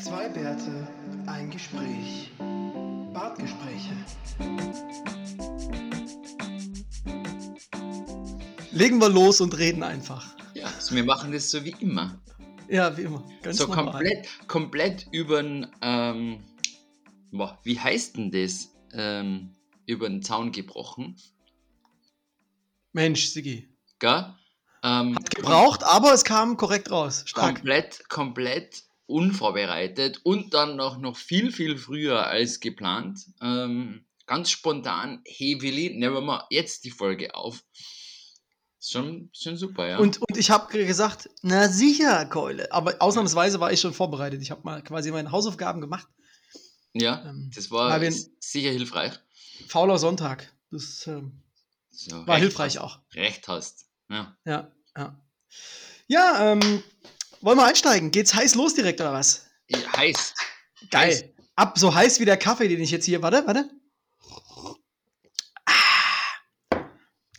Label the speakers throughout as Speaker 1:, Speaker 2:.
Speaker 1: Zwei Bärte, ein Gespräch. Bartgespräche. Legen wir los und reden einfach.
Speaker 2: Ja, also wir machen das so wie immer.
Speaker 1: Ja, wie immer.
Speaker 2: Ganz so normal. komplett, komplett über ähm, boah, wie heißt denn das? Ähm, über den Zaun gebrochen.
Speaker 1: Mensch, Sigi.
Speaker 2: Gell?
Speaker 1: Ähm, Hat gebraucht, aber es kam korrekt raus.
Speaker 2: Stark. Komplett, komplett unvorbereitet und dann noch, noch viel, viel früher als geplant. Ähm, ganz spontan, hey Willi, nehmen wir mal jetzt die Folge auf. Schon, schon super, ja.
Speaker 1: Und, und ich habe gesagt, na sicher, Keule. Aber ausnahmsweise war ich schon vorbereitet. Ich habe mal quasi meine Hausaufgaben gemacht.
Speaker 2: Ja, ähm, das war sicher hilfreich.
Speaker 1: Fauler Sonntag. Das ähm, so, war hilfreich
Speaker 2: hast,
Speaker 1: auch.
Speaker 2: Recht hast. Ja,
Speaker 1: ja. Ja, ja ähm, wollen wir einsteigen? Geht's heiß los direkt oder was?
Speaker 2: Ja, heiß.
Speaker 1: Geil. Heiß. Ab so heiß wie der Kaffee, den ich jetzt hier. Warte, warte. Ah.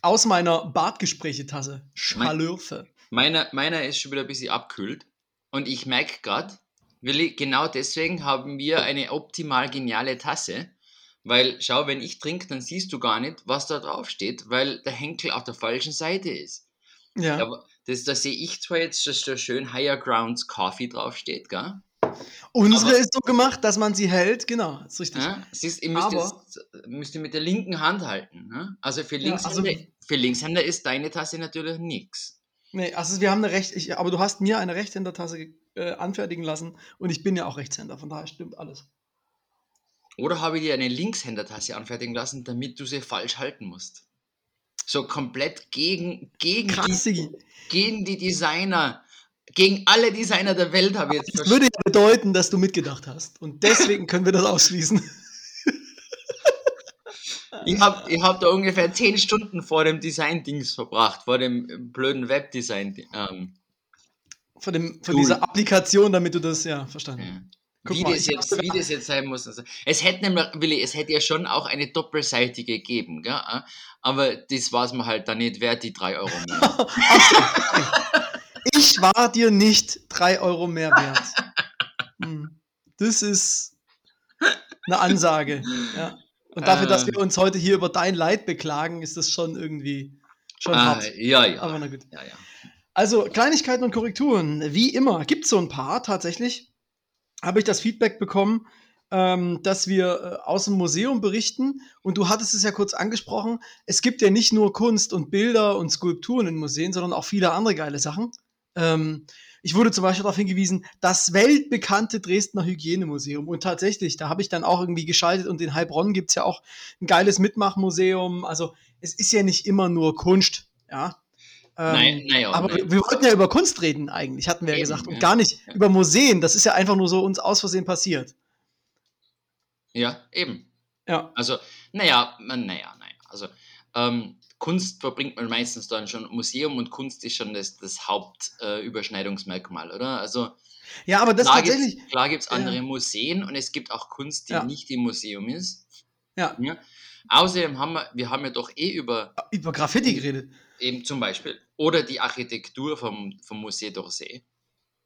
Speaker 1: Aus meiner Bartgespräche-Tasse. Schalürfe.
Speaker 2: Meiner, meiner ist schon wieder ein bisschen abkühlt. Und ich merke gerade, Willi, genau deswegen haben wir eine optimal geniale Tasse. Weil, schau, wenn ich trinke, dann siehst du gar nicht, was da drauf steht, weil der Henkel auf der falschen Seite ist. Ja. Aber das, da sehe ich zwar jetzt, dass da schön Higher Grounds Coffee draufsteht, gell?
Speaker 1: Unsere Aber, ist so gemacht, dass man sie hält, genau, ist richtig.
Speaker 2: Ja, siehst, ihr müsst, Aber, es, müsst ihr mit der linken Hand halten. Ne? Also, für Linkshänder, ja, also, für Linkshänder ist deine Tasse natürlich nichts.
Speaker 1: Nee, also wir haben eine Recht, ich, aber du hast mir eine Rechtshändertasse äh, anfertigen lassen und ich bin ja auch Rechtshänder, von daher stimmt alles.
Speaker 2: Oder habe ich dir eine Linkshändertasse anfertigen lassen, damit du sie falsch halten musst? So komplett gegen, gegen, die, gegen die Designer, gegen alle Designer der Welt habe ich
Speaker 1: jetzt Das würde ja bedeuten, dass du mitgedacht hast. Und deswegen können wir das ausschließen.
Speaker 2: Ich habe ich hab da ungefähr zehn Stunden vor dem Design-Dings verbracht, vor dem blöden Webdesign. Ähm,
Speaker 1: vor, dem, vor dieser Applikation, damit du das, ja, verstanden.
Speaker 2: Wie, mal, das jetzt, wie das jetzt sein muss. Also, es hätte nämlich, Willi, es hätte ja schon auch eine doppelseitige gegeben, gell? aber das war es mir halt dann nicht wert, die drei Euro mehr.
Speaker 1: ich war dir nicht drei Euro mehr wert. Hm. Das ist eine Ansage. Ja. Und dafür, äh, dass wir uns heute hier über dein Leid beklagen, ist das schon irgendwie schon äh, hart.
Speaker 2: Ja, ja.
Speaker 1: Aber na gut.
Speaker 2: Ja, ja.
Speaker 1: Also Kleinigkeiten und Korrekturen, wie immer, gibt es so ein paar tatsächlich habe ich das Feedback bekommen, ähm, dass wir äh, aus dem Museum berichten. Und du hattest es ja kurz angesprochen. Es gibt ja nicht nur Kunst und Bilder und Skulpturen in Museen, sondern auch viele andere geile Sachen. Ähm, ich wurde zum Beispiel darauf hingewiesen, das weltbekannte Dresdner Hygienemuseum. Und tatsächlich, da habe ich dann auch irgendwie geschaltet und in Heilbronn gibt es ja auch ein geiles Mitmachmuseum. Also es ist ja nicht immer nur Kunst, ja. Ähm, nein, naja, aber nein. Wir, wollten ja über Kunst reden eigentlich, hatten wir ja gesagt. Und ja. gar nicht ja. über Museen. Das ist ja einfach nur so uns aus Versehen passiert.
Speaker 2: Ja, eben.
Speaker 1: Ja.
Speaker 2: Also, naja, naja, naja. Also, ähm, Kunst verbringt man meistens dann schon. Museum und Kunst ist schon das, das Hauptüberschneidungsmerkmal, äh, oder? Also,
Speaker 1: ja, aber das
Speaker 2: klar
Speaker 1: tatsächlich.
Speaker 2: Gibt's, klar gibt es andere ja. Museen und es gibt auch Kunst, die ja. nicht im Museum ist.
Speaker 1: Ja. ja.
Speaker 2: Außerdem haben wir, wir haben ja doch eh über.
Speaker 1: Über Graffiti geredet.
Speaker 2: Eben zum Beispiel. Oder die Architektur vom, vom Musée d'Orsay.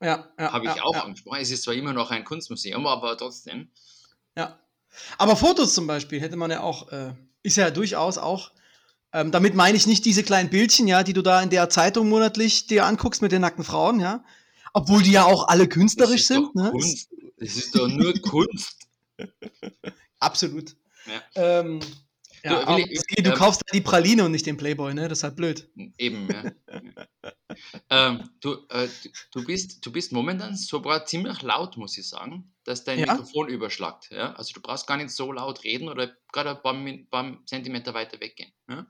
Speaker 1: Ja, ja.
Speaker 2: Habe ich
Speaker 1: ja,
Speaker 2: auch angesprochen. Es ist zwar immer noch ein Kunstmuseum, aber trotzdem.
Speaker 1: Ja. Aber Fotos zum Beispiel hätte man ja auch, äh, ist ja durchaus auch. Ähm, damit meine ich nicht diese kleinen Bildchen, ja, die du da in der Zeitung monatlich dir anguckst mit den nackten Frauen, ja. Obwohl die ja auch alle künstlerisch sind.
Speaker 2: Ne? Kunst. Das ist doch nur Kunst.
Speaker 1: Absolut.
Speaker 2: Ja.
Speaker 1: Ähm, ja, du, ich, ich, du ähm, kaufst die Praline und nicht den Playboy, ne? Das ist halt blöd.
Speaker 2: Eben, ja. ähm, du, äh, du, bist, du bist momentan sogar ziemlich laut, muss ich sagen, dass dein ja? Mikrofon überschlagt. Ja? Also du brauchst gar nicht so laut reden oder gerade ein paar, paar Zentimeter weiter weggehen. Ja?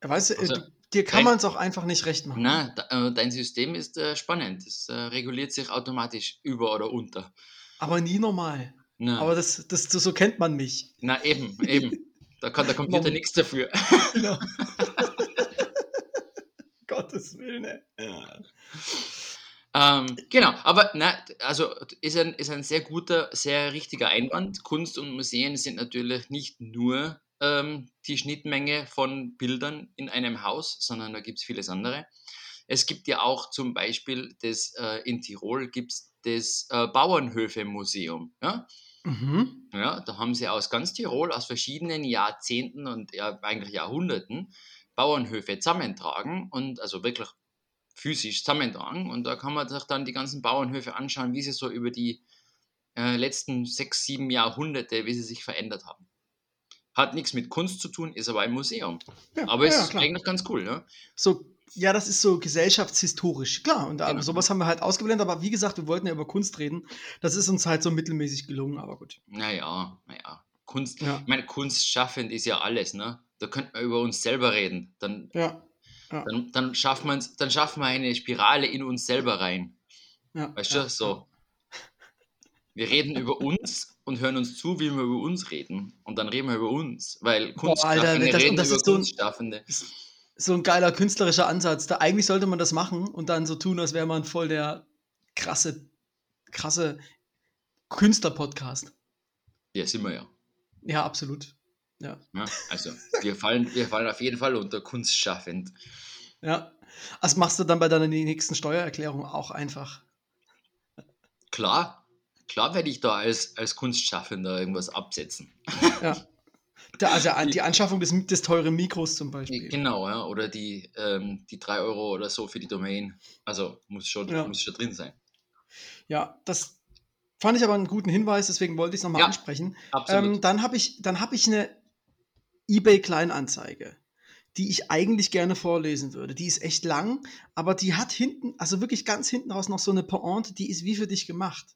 Speaker 1: weißt du, also, dir kann man es auch einfach nicht recht machen.
Speaker 2: Na, äh, dein System ist äh, spannend. Es äh, reguliert sich automatisch über oder unter.
Speaker 1: Aber nie normal. Na. Aber das, das, so kennt man mich.
Speaker 2: Na eben, eben. Da kann der Computer nichts dafür. Genau.
Speaker 1: Gottes Willen. Ne? Ja.
Speaker 2: Ähm, genau, aber na, also ist ein, ist ein sehr guter, sehr richtiger Einwand. Kunst und Museen sind natürlich nicht nur ähm, die Schnittmenge von Bildern in einem Haus, sondern da gibt es vieles andere. Es gibt ja auch zum Beispiel das, äh, in Tirol gibt es das äh, Bauernhöfe-Museum. Ja?
Speaker 1: Mhm.
Speaker 2: Ja, da haben sie aus ganz Tirol, aus verschiedenen Jahrzehnten und ja, eigentlich Jahrhunderten Bauernhöfe zusammentragen und also wirklich physisch zusammentragen. Und da kann man sich dann die ganzen Bauernhöfe anschauen, wie sie so über die äh, letzten sechs, sieben Jahrhunderte, wie sie sich verändert haben. Hat nichts mit Kunst zu tun, ist aber ein Museum.
Speaker 1: Ja,
Speaker 2: aber
Speaker 1: ja,
Speaker 2: es ist
Speaker 1: klar.
Speaker 2: eigentlich ganz cool, ne?
Speaker 1: So, ja, das ist so gesellschaftshistorisch, klar. Und
Speaker 2: Genau.
Speaker 1: sowas haben wir halt ausgeblendet, aber wie gesagt, wir wollten ja über Kunst reden. Das ist uns halt so mittelmäßig gelungen, aber gut.
Speaker 2: Naja, naja. Kunst,
Speaker 1: Ja.
Speaker 2: ich meine, Kunstschaffend ist ja alles, ne? Da könnte man über uns selber reden. Dann,
Speaker 1: Ja. Ja.
Speaker 2: dann, dann, schaffen wir's- dann schaffen wir eine Spirale in uns selber rein.
Speaker 1: ja
Speaker 2: Weißt du, so. Wir reden über uns und hören uns zu, wie wir über uns reden. Und dann reden wir über uns. Weil
Speaker 1: Boah, Alter, das-
Speaker 2: über
Speaker 1: ist so ein-
Speaker 2: Kunstschaffende.
Speaker 1: So ein geiler künstlerischer Ansatz. Da eigentlich sollte man das machen und dann so tun, als wäre man voll der krasse, krasse Künstler-Podcast.
Speaker 2: Ja, sind wir ja.
Speaker 1: Ja, absolut. Ja.
Speaker 2: ja. Also, wir fallen, wir fallen auf jeden Fall unter kunstschaffend.
Speaker 1: Ja. Das machst du dann bei deiner nächsten Steuererklärung auch einfach.
Speaker 2: Klar, klar werde ich da als, als Kunstschaffender irgendwas absetzen.
Speaker 1: Ja. Also die Anschaffung des, des teuren Mikros zum Beispiel.
Speaker 2: Genau, ja. Oder die, ähm, die 3 Euro oder so für die Domain. Also muss schon,
Speaker 1: Ja.
Speaker 2: muss schon drin sein.
Speaker 1: Ja, das fand ich aber einen guten Hinweis, deswegen wollte ich es nochmal
Speaker 2: Ja,
Speaker 1: ansprechen.
Speaker 2: Absolut.
Speaker 1: Ähm, dann habe ich, dann hab ich eine eBay-Kleinanzeige, die ich eigentlich gerne vorlesen würde. Die ist echt lang, aber die hat hinten, also wirklich ganz hinten raus noch so eine Pointe, die ist wie für dich gemacht.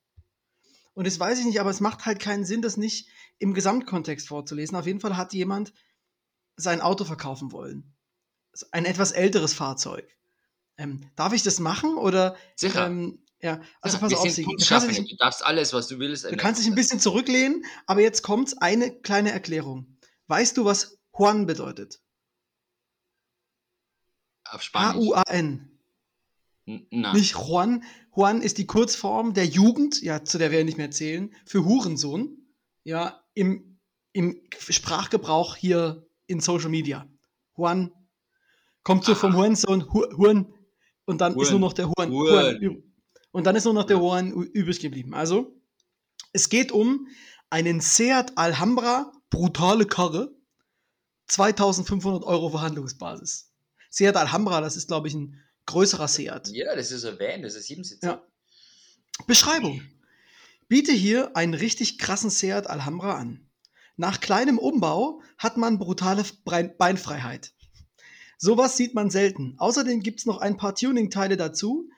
Speaker 1: Und das weiß ich nicht, aber es macht halt keinen Sinn, das nicht im Gesamtkontext vorzulesen. Auf jeden Fall hat jemand sein Auto verkaufen wollen. Ein etwas älteres Fahrzeug. Ähm, darf ich das machen oder
Speaker 2: Sicher.
Speaker 1: ähm, ja, also
Speaker 2: Ja,
Speaker 1: pass
Speaker 2: wir
Speaker 1: auf, Sigi. Du kannst, dich,
Speaker 2: Du darfst alles, was du willst.
Speaker 1: du kannst dich ein bisschen zurücklehnen, aber jetzt kommt eine kleine Erklärung. Weißt du, was Juan bedeutet?
Speaker 2: auf Spanisch.
Speaker 1: H-U-A-N.
Speaker 2: Na,
Speaker 1: Nicht Juan. Juan ist die Kurzform der Jugend, ja, zu der wir nicht mehr zählen, für Hurensohn. Ja, im, im Sprachgebrauch hier in Social Media. Juan kommt so vom. Hurensohn, Hu- Huren, und dann ist
Speaker 2: Huren.
Speaker 1: nur noch der Juan.
Speaker 2: Huren.
Speaker 1: Und dann ist nur noch der Juan übrig geblieben. Also, es geht um einen Seat Alhambra, brutale Karre, 2500 Euro Verhandlungsbasis. Seat Alhambra, das ist, glaube ich, ein größerer Seat.
Speaker 2: ja, das ist ein Van, das ist Siebensitzer.
Speaker 1: Ja. Beschreibung. Biete hier einen richtig krassen Seat Alhambra an. Nach kleinem Umbau hat man brutale Beinfreiheit. Sowas sieht man selten. Außerdem gibt es noch ein paar Tuning-Teile dazu,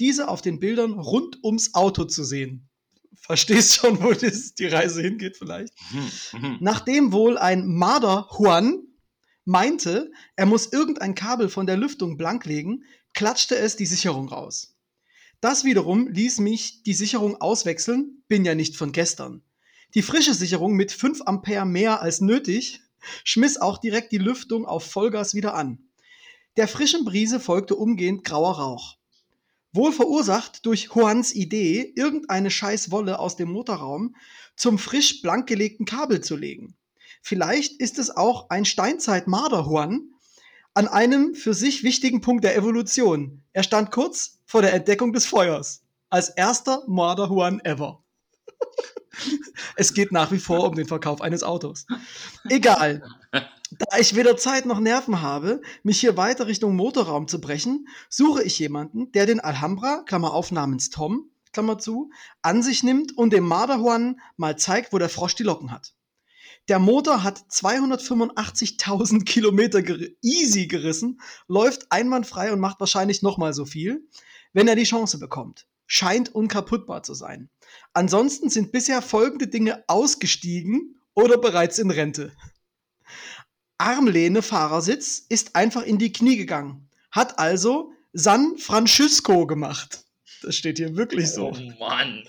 Speaker 1: diese auf den Bildern rund ums Auto zu sehen. Verstehst schon, wo das, die Reise hingeht vielleicht?
Speaker 2: Mhm, mhm.
Speaker 1: Nachdem wohl ein Marder Juan meinte, er muss irgendein Kabel von der Lüftung blanklegen, klatschte es die Sicherung raus. Das wiederum ließ mich die Sicherung auswechseln, bin ja nicht von gestern. Die frische Sicherung mit 5 Ampere mehr als nötig schmiss auch direkt die Lüftung auf Vollgas wieder an. Der frischen Brise folgte umgehend grauer Rauch. Wohl verursacht durch Juans Idee, irgendeine Scheißwolle aus dem Motorraum zum frisch blankgelegten Kabel zu legen. Vielleicht ist es auch ein Steinzeit-Marder-Juan an einem für sich wichtigen Punkt der Evolution. Er stand kurz vor der Entdeckung des Feuers. Als erster Marder-Juan ever. es geht nach wie vor um den Verkauf eines Autos. Egal. Da ich weder Zeit noch Nerven habe, mich hier weiter Richtung Motorraum zu brechen, suche ich jemanden, der den Alhambra, Klammer auf namens Tom, Klammer zu, an sich nimmt und dem Marderhuan mal zeigt, wo der Frosch die Locken hat. Der Motor hat 285.000 Kilometer ger easy gerissen, läuft einwandfrei und macht wahrscheinlich nochmal so viel, wenn er die Chance bekommt. Scheint unkaputtbar zu sein. Ansonsten sind bisher folgende Dinge ausgestiegen oder bereits in Rente. Armlehne Fahrersitz ist einfach in die Knie gegangen. Hat also San Francisco gemacht. Das steht hier wirklich so.
Speaker 2: Oh Mann.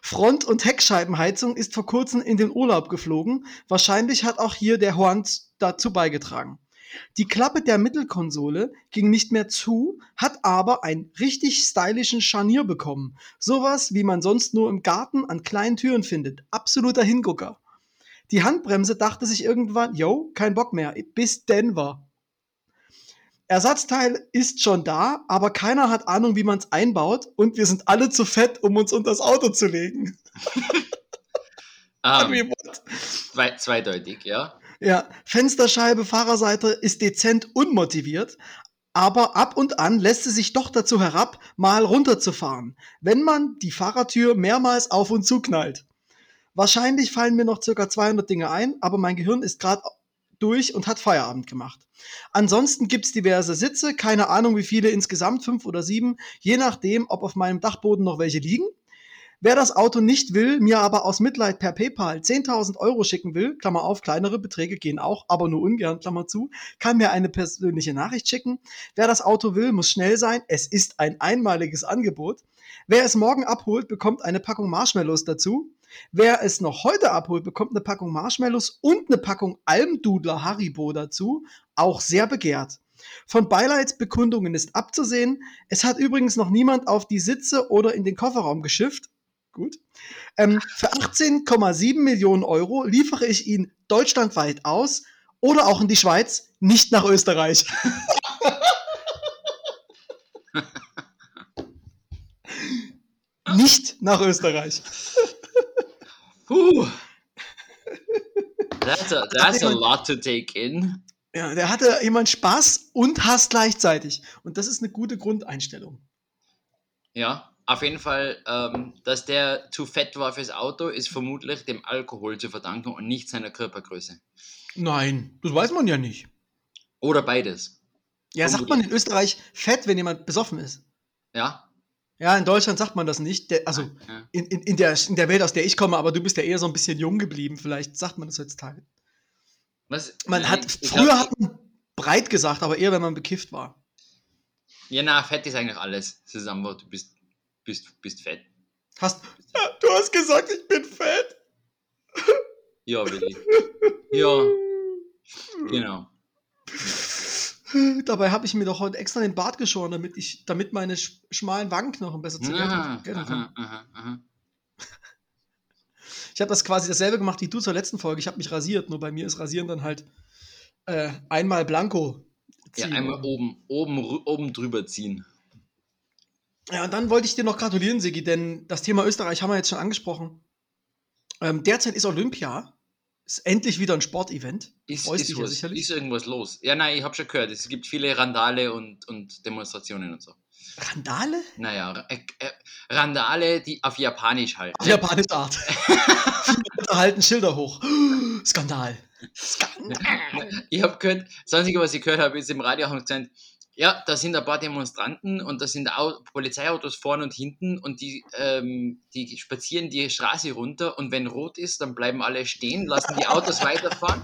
Speaker 1: Front- und Heckscheibenheizung ist vor kurzem in den Urlaub geflogen. Wahrscheinlich hat auch hier der Horn dazu beigetragen. Die Klappe der Mittelkonsole ging nicht mehr zu, hat aber einen richtig stylischen Scharnier bekommen. Sowas, wie man sonst nur im Garten an kleinen Türen findet. Absoluter Hingucker. Die Handbremse dachte sich irgendwann, yo, kein Bock mehr, bis Denver. Ersatzteil ist schon da, aber keiner hat Ahnung, wie man es einbaut und wir sind alle zu fett, um uns unter das Auto zu legen. Wie what?
Speaker 2: zwei, zweideutig, ja.
Speaker 1: Ja, Fensterscheibe, Fahrerseite ist dezent unmotiviert, aber ab und an lässt sie sich doch dazu herab, mal runterzufahren, wenn man die Fahrertür mehrmals auf und zuknallt. Wahrscheinlich fallen mir noch circa 200 Dinge ein, aber mein Gehirn ist gerade durch und hat Feierabend gemacht. Ansonsten gibt's diverse Sitze, keine Ahnung wie viele insgesamt, fünf oder sieben, je nachdem, ob auf meinem Dachboden noch welche liegen. Wer das Auto nicht will, mir aber aus Mitleid per PayPal 10.000 Euro schicken will, Klammer auf, kleinere Beträge gehen auch, aber nur ungern, Klammer zu, kann mir eine persönliche Nachricht schicken. Wer das Auto will, muss schnell sein. Es ist ein einmaliges Angebot. Wer es morgen abholt, bekommt eine Packung Marshmallows dazu. Wer es noch heute abholt, bekommt eine Packung Marshmallows und eine Packung Almdudler Haribo dazu. Auch sehr begehrt. Von Beileidsbekundungen ist abzusehen. Es hat übrigens noch niemand auf die Sitze oder in den Kofferraum geschifft. Gut. Ähm, für 18,7 Millionen Euro liefere ich ihn deutschlandweit aus oder auch in die Schweiz, nicht nach Österreich. nicht nach Österreich.
Speaker 2: Puh. That's a, that's a lot to take in.
Speaker 1: Ja, der hatte jemand Spaß und Hass gleichzeitig. Und das ist eine gute Grundeinstellung.
Speaker 2: Ja, auf jeden Fall, ähm, dass der zu fett war fürs Auto, ist vermutlich dem Alkohol zu verdanken und nicht seiner Körpergröße.
Speaker 1: Nein, das weiß man ja nicht.
Speaker 2: Oder beides.
Speaker 1: Ja, sagt man in Österreich fett, wenn jemand besoffen ist?
Speaker 2: Ja?
Speaker 1: Ja, in Deutschland sagt man das nicht. Der, also
Speaker 2: ja.
Speaker 1: in, in, in, der, in der Welt, aus der ich komme, aber du bist ja eher so ein bisschen jung geblieben. Vielleicht sagt man das heutzutage.
Speaker 2: Was?
Speaker 1: Man hat,
Speaker 2: ich
Speaker 1: früher
Speaker 2: glaub,
Speaker 1: hat man breit gesagt, aber eher, wenn man bekifft war.
Speaker 2: Ja, na, fett ist eigentlich alles. Zusammen, du bist, bist, bist fett.
Speaker 1: Hast, ja, du hast gesagt, ich bin fett.
Speaker 2: Ja, Willi. Ja, genau.
Speaker 1: Dabei habe ich mir doch heute extra den Bart geschoren, damit ich, damit meine sch schmalen Wangenknochen besser zu gelten können. Ich habe das quasi dasselbe gemacht wie du zur letzten Folge. Ich habe mich rasiert, nur bei mir ist Rasieren dann halt äh, einmal blanko.
Speaker 2: Ja,
Speaker 1: ziehen.
Speaker 2: einmal oben, oben, oben drüber ziehen.
Speaker 1: Ja, und dann wollte ich dir noch gratulieren, Sigi, denn das Thema Österreich haben wir jetzt schon angesprochen. Ähm, derzeit ist Olympia. Ist endlich wieder ein Sportevent.
Speaker 2: Ist,
Speaker 1: Freust
Speaker 2: ist,
Speaker 1: ja
Speaker 2: was,
Speaker 1: sicherlich.
Speaker 2: ist irgendwas los? Ja, nein, ich habe schon gehört, es gibt viele Randale und, und Demonstrationen und so.
Speaker 1: Randale?
Speaker 2: Naja, äh, äh, Randale, die auf Japanisch halt.
Speaker 1: Auf japanische Art. Viele halten Schilder hoch. Skandal. Skandal.
Speaker 2: Ich habe gehört, das Einzige, was ich gehört habe, ist im Radio haben gesagt, ja, da sind ein paar Demonstranten und da sind Au Polizeiautos vorne und hinten und die, ähm, die spazieren die Straße runter und wenn rot ist, dann bleiben alle stehen, lassen die Autos weiterfahren.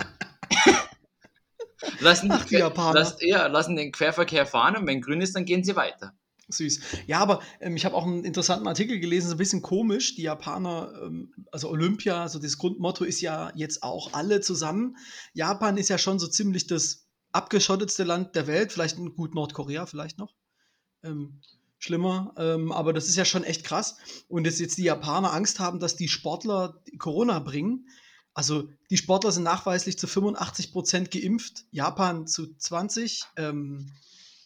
Speaker 2: lassen,
Speaker 1: Ach, die Japaner.
Speaker 2: lass, ja, lassen den Querverkehr fahren und wenn grün ist, dann gehen sie weiter.
Speaker 1: Süß. Ja, aber ähm, ich habe auch einen interessanten Artikel gelesen, so ein bisschen komisch. Die Japaner, ähm, also Olympia, so das Grundmotto ist ja jetzt auch alle zusammen. Japan ist ja schon so ziemlich das abgeschottetste Land der Welt, vielleicht ein gut Nordkorea, vielleicht noch. Ähm, schlimmer, ähm, aber das ist ja schon echt krass. Und dass jetzt die Japaner Angst haben, dass die Sportler Corona bringen. Also die Sportler sind nachweislich zu 85 Prozent geimpft, Japan zu 20. Ähm,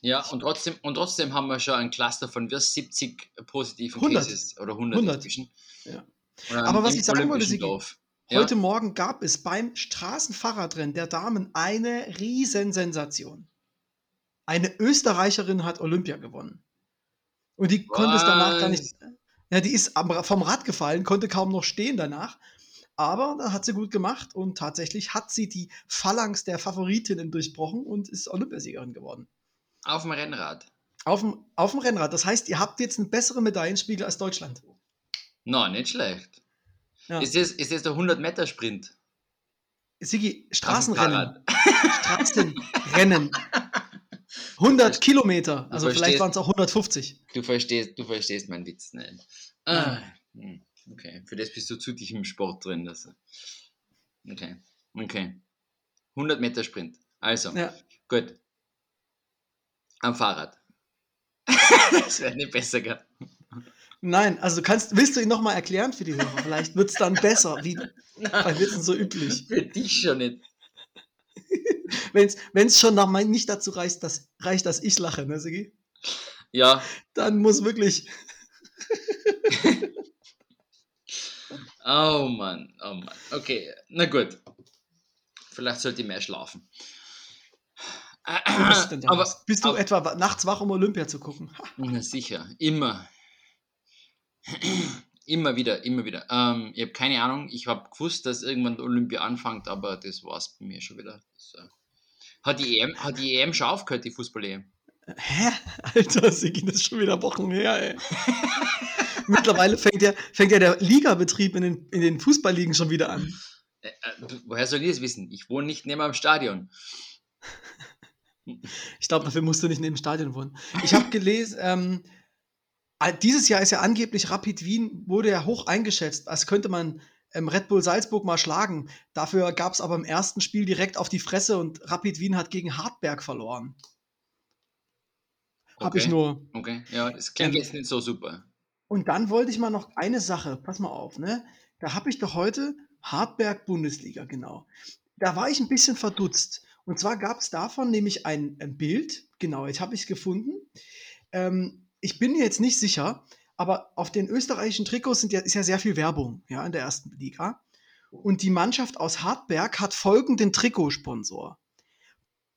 Speaker 2: Ja, und trotzdem, und trotzdem haben wir schon ein Cluster von wir 70 positiven
Speaker 1: 100.
Speaker 2: Cases oder 100,
Speaker 1: 100.
Speaker 2: inzwischen.
Speaker 1: Ja. Aber was ich sagen wollte,
Speaker 2: Dorf. Ja?
Speaker 1: Heute Morgen gab es beim Straßenfahrradrennen der Damen eine Riesensensation. Eine Österreicherin hat Olympia gewonnen. Und die konnte es danach gar nicht. Ja, die ist vom Rad gefallen, konnte kaum noch stehen danach. Aber da hat sie gut gemacht und tatsächlich hat sie die Phalanx der Favoritinnen durchbrochen und ist Olympiasiegerin geworden.
Speaker 2: Auf dem Rennrad.
Speaker 1: Auf dem, auf dem Rennrad. Das heißt, ihr habt jetzt einen besseren Medaillenspiegel als Deutschland.
Speaker 2: Na, nicht schlecht.
Speaker 1: Ja.
Speaker 2: Ist, das, ist das der 100-Meter-Sprint?
Speaker 1: Sigi, Straßenrennen. Straßenrennen. 100 Kilometer. Also
Speaker 2: verstehst-
Speaker 1: vielleicht waren es auch 150.
Speaker 2: Du verstehst, du verstehst meinen Witz nicht. Ah, hm, okay, für das bist du zu tief im Sport drin. Das. Okay, okay. 100 Meter Sprint. Also,
Speaker 1: Ja.
Speaker 2: gut. Am Fahrrad. das wäre nicht besser gehabt.
Speaker 1: Nein, also du kannst, willst du ihn nochmal erklären für die Hörer? Vielleicht wird es dann besser, wie bei Witzen so üblich.
Speaker 2: Für dich schon nicht.
Speaker 1: Wenn es schon nach mein, nicht dazu reicht, dass, reicht, dass ich lache, ne, Sigi?
Speaker 2: Ja.
Speaker 1: Dann muss wirklich.
Speaker 2: oh Mann, oh Mann. Okay, na gut. Vielleicht sollte ich mehr schlafen.
Speaker 1: Bist, aber, bist du aber, etwa nachts wach, um Olympia zu gucken?
Speaker 2: Na sicher, immer. Immer wieder, immer wieder. Ähm, ich habe keine Ahnung, ich habe gewusst, dass irgendwann Olympia anfängt, aber das war es bei mir schon wieder. Das, äh, hat, die EM, hat die EM schon aufgehört, die Fußball-EM?
Speaker 1: Hä? Alter, sie gehen das schon wieder Wochen her, ey. Mittlerweile fängt ja, fängt ja der Ligabetrieb in den, in den Fußballligen schon wieder an.
Speaker 2: Äh, äh, woher soll ich das wissen? Ich wohne nicht neben dem Stadion.
Speaker 1: Ich glaube, dafür musst du nicht neben dem Stadion wohnen. Ich habe gelesen, ähm, dieses Jahr ist ja angeblich Rapid Wien, wurde ja hoch eingeschätzt, als könnte man ähm, Red Bull Salzburg mal schlagen. Dafür gab es aber im ersten Spiel direkt auf die Fresse und Rapid Wien hat gegen Hartberg verloren. Okay. Habe ich nur.
Speaker 2: Okay, ja, das klingt ähm, jetzt nicht so super.
Speaker 1: Und dann wollte ich mal noch eine Sache, pass mal auf, ne? Da habe ich doch heute Hartberg Bundesliga, genau. Da war ich ein bisschen verdutzt. Und zwar gab es davon nämlich ein, ein, Bild, genau, jetzt habe ich es gefunden. Ähm, ich bin mir jetzt nicht sicher, aber auf den österreichischen Trikots sind ja, ist ja sehr viel Werbung ja, in der ersten Liga. Und die Mannschaft aus Hartberg hat folgenden Trikotsponsor.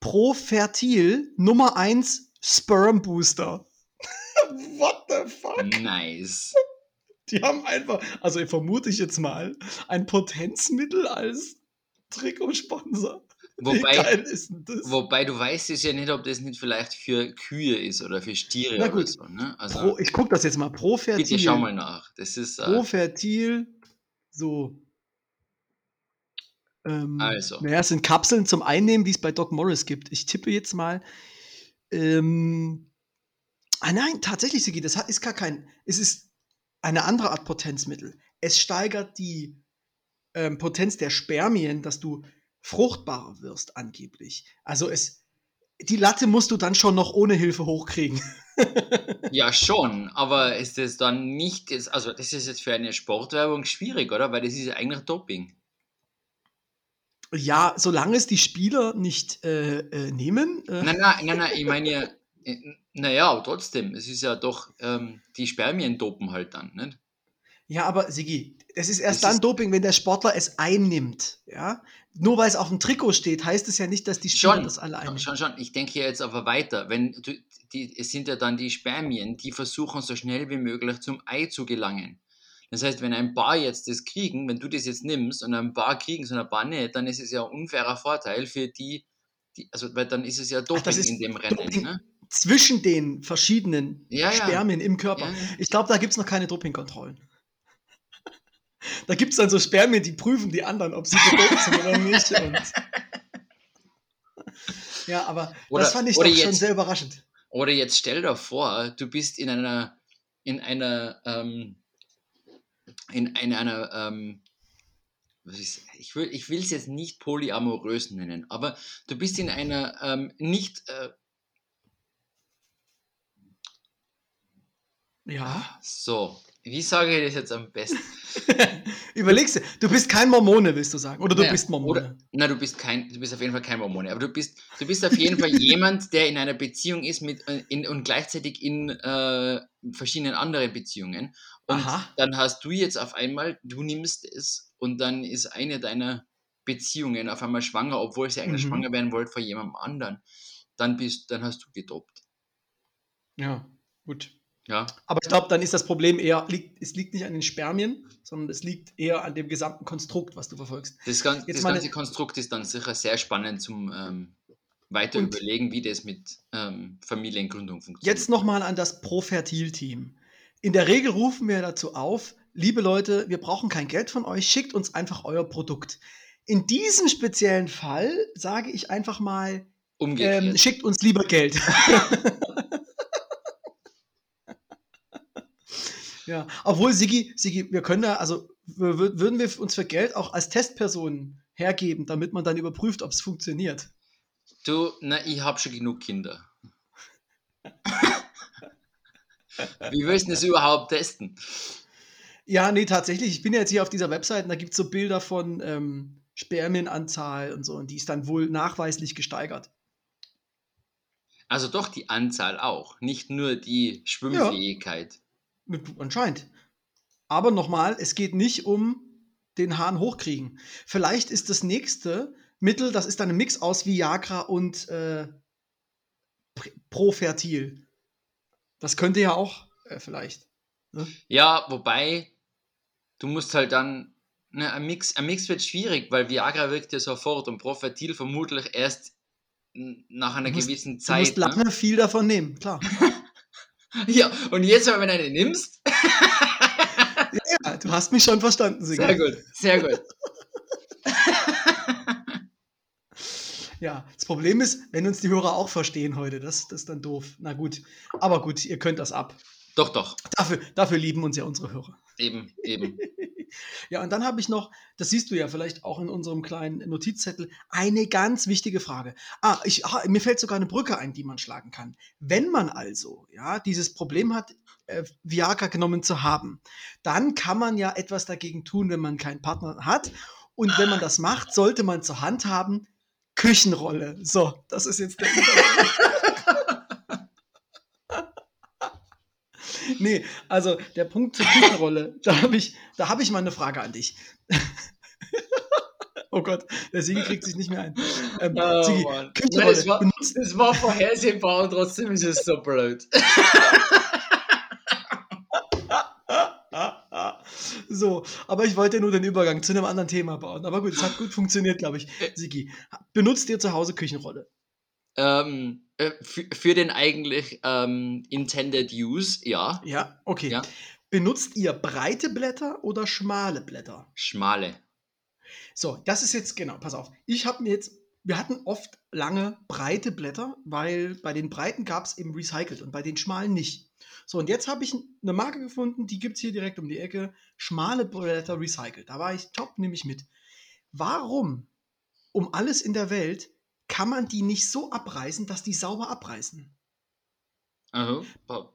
Speaker 1: Profertil Nummer 1 Sperm Booster. What the fuck?
Speaker 2: Nice.
Speaker 1: Die haben einfach, also vermute ich jetzt mal, ein Potenzmittel als Trikotsponsor.
Speaker 2: Wobei, wobei du weißt es ja nicht, ob das nicht vielleicht für Kühe ist oder für Stiere Na gut. oder so. Ne?
Speaker 1: Also, Pro, ich gucke das jetzt mal. Profertil.
Speaker 2: Bitte schau mal nach. Das ist,
Speaker 1: äh, Profertil, so. Ähm, also. Naja, es sind Kapseln zum Einnehmen, wie es bei Doc Morris gibt. Ich tippe jetzt mal. Ähm, ah nein, tatsächlich, Sigi, das ist gar kein. Es ist eine andere Art Potenzmittel. Es steigert die ähm, Potenz der Spermien, dass du fruchtbarer wirst, angeblich. Also es, die Latte musst du dann schon noch ohne Hilfe hochkriegen.
Speaker 2: ja, schon, aber ist es dann nicht, also das ist jetzt für eine Sportwerbung schwierig, oder? Weil das ist ja eigentlich Doping.
Speaker 1: Ja, solange es die Spieler nicht äh, äh, nehmen.
Speaker 2: Äh. Nein, nein, nein, nein, ich meine ja, äh, naja, aber trotzdem, es ist ja doch, ähm, die Spermien dopen halt dann, nicht?
Speaker 1: Ja, aber Sigi, es ist erst das dann ist Doping, wenn der Sportler es einnimmt. Ja? Nur weil es auf dem Trikot steht, heißt es ja nicht, dass die Spieler
Speaker 2: schon,
Speaker 1: das alle einnehmen.
Speaker 2: Schon, schon. Ich denke jetzt aber weiter. Wenn du, die, es sind ja dann die Spermien, die versuchen so schnell wie möglich zum Ei zu gelangen. Das heißt, wenn ein paar jetzt das kriegen, wenn du das jetzt nimmst und ein paar kriegen es und ein paar nicht, dann ist es ja ein unfairer Vorteil für die, die also weil dann ist es ja Doping Ach, in dem Rennen. Ne?
Speaker 1: Zwischen den verschiedenen ja, Spermien ja. im Körper. Ja, ich glaube, da gibt es noch keine Dopingkontrollen. Da gibt es dann so Spermien, die prüfen die anderen, ob sie gedopt sind oder nicht. Und ja, aber oder, das fand ich doch jetzt, schon sehr überraschend.
Speaker 2: Oder jetzt stell dir vor, du bist in einer, in einer, ähm, in einer, ähm, ich will ich es jetzt nicht polyamorös nennen, aber du bist in einer ähm, nicht äh,
Speaker 1: ja
Speaker 2: so wie sage ich das jetzt am besten?
Speaker 1: Überlegst du, du bist kein Mormone, willst du sagen? Oder du naja, bist Mormone? Oder,
Speaker 2: nein, du bist kein, du bist auf jeden Fall kein Mormone. Aber du bist, du bist auf jeden Fall jemand, der in einer Beziehung ist mit in, und gleichzeitig in äh, verschiedenen anderen Beziehungen. Und Aha. dann hast du jetzt auf einmal, du nimmst es und dann ist eine deiner Beziehungen auf einmal schwanger, obwohl sie eigentlich mhm. schwanger werden wollte vor jemandem anderen. Dann bist, dann hast du gedoppt.
Speaker 1: Ja, gut.
Speaker 2: Ja.
Speaker 1: Aber ich glaube, dann ist das Problem eher, liegt, es liegt nicht an den Spermien, sondern es liegt eher an dem gesamten Konstrukt, was du verfolgst.
Speaker 2: Das, gan das meine, ganze Konstrukt ist dann sicher sehr spannend zum ähm, weiter überlegen, wie das mit ähm, Familiengründung funktioniert.
Speaker 1: Jetzt nochmal an das Profertil-Team. In der Regel rufen wir dazu auf, liebe Leute, wir brauchen kein Geld von euch, schickt uns einfach euer Produkt. In diesem speziellen Fall sage ich einfach mal, ähm, schickt uns lieber Geld. Ja, obwohl, Sigi, Sigi, wir können da, also würden wir uns für Geld auch als Testpersonen hergeben, damit man dann überprüft, ob es funktioniert.
Speaker 2: Du, na, ich habe schon genug Kinder. Wie willst du das überhaupt testen?
Speaker 1: Ja, nee, tatsächlich. Ich bin ja jetzt hier auf dieser Website und da gibt es so Bilder von, ähm, Spermienanzahl und so. Und die ist dann wohl nachweislich gesteigert.
Speaker 2: Also doch die Anzahl auch, nicht nur die Schwimmfähigkeit.
Speaker 1: Ja, anscheinend. Aber nochmal, es geht nicht um den Hahn hochkriegen. Vielleicht ist das nächste Mittel, das ist dann ein Mix aus Viagra und äh, Profertil. Das könnte ja auch äh, vielleicht.
Speaker 2: Ne? Ja, wobei du musst halt dann Ne, ein, Mix, ein Mix wird schwierig, weil Viagra wirkt ja sofort und Profertil vermutlich erst nach einer
Speaker 1: musst,
Speaker 2: gewissen Zeit. Du musst
Speaker 1: lange ne? viel davon nehmen, klar.
Speaker 2: ja, und jetzt, wenn du eine nimmst.
Speaker 1: ja, du hast mich schon verstanden,
Speaker 2: Singer. Sehr gut, sehr gut.
Speaker 1: ja, das Problem ist, wenn uns die Hörer auch verstehen heute, das, das ist dann doof. Na gut, aber gut, ihr könnt das ab.
Speaker 2: Doch, doch.
Speaker 1: Dafür, dafür lieben uns ja unsere Hörer.
Speaker 2: Eben, eben.
Speaker 1: ja, und dann habe ich noch, das siehst du ja vielleicht auch in unserem kleinen Notizzettel, eine ganz wichtige Frage. Ah, ich, ah, mir fällt sogar eine Brücke ein, die man schlagen kann. Wenn man also ja, dieses Problem hat, äh, Viagra genommen zu haben, dann kann man ja etwas dagegen tun, wenn man keinen Partner hat. Und wenn man das macht, sollte man zur Hand haben, Küchenrolle. So, das ist jetzt der nee, also der Punkt zur Küchenrolle, da habe ich, hab ich mal eine Frage an dich. oh Gott, der Sigi kriegt sich nicht mehr ein. Ähm,
Speaker 2: oh, Sigi, Küchenrolle. Ja, das, war, das war vorhersehbar und trotzdem ist es so blöd.
Speaker 1: So, aber ich wollte nur den Übergang zu einem anderen Thema bauen. Aber gut, es hat gut funktioniert, glaube ich. Sigi, benutzt ihr zu Hause Küchenrolle?
Speaker 2: Ähm, äh, für, den eigentlich ähm, intended use, ja.
Speaker 1: Ja, okay. Ja. Benutzt ihr breite Blätter oder schmale Blätter?
Speaker 2: Schmale.
Speaker 1: So, das ist jetzt, genau, pass auf. Ich habe mir jetzt, wir hatten oft lange breite Blätter, weil bei den breiten gab es eben recycelt und bei den schmalen nicht. So, und jetzt habe ich eine Marke gefunden, die gibt es hier direkt um die Ecke. Schmale Blätter recycelt. Da war ich top, nehme ich mit. Warum um alles in der Welt kann man die nicht so abreißen, dass die sauber abreißen.
Speaker 2: Also,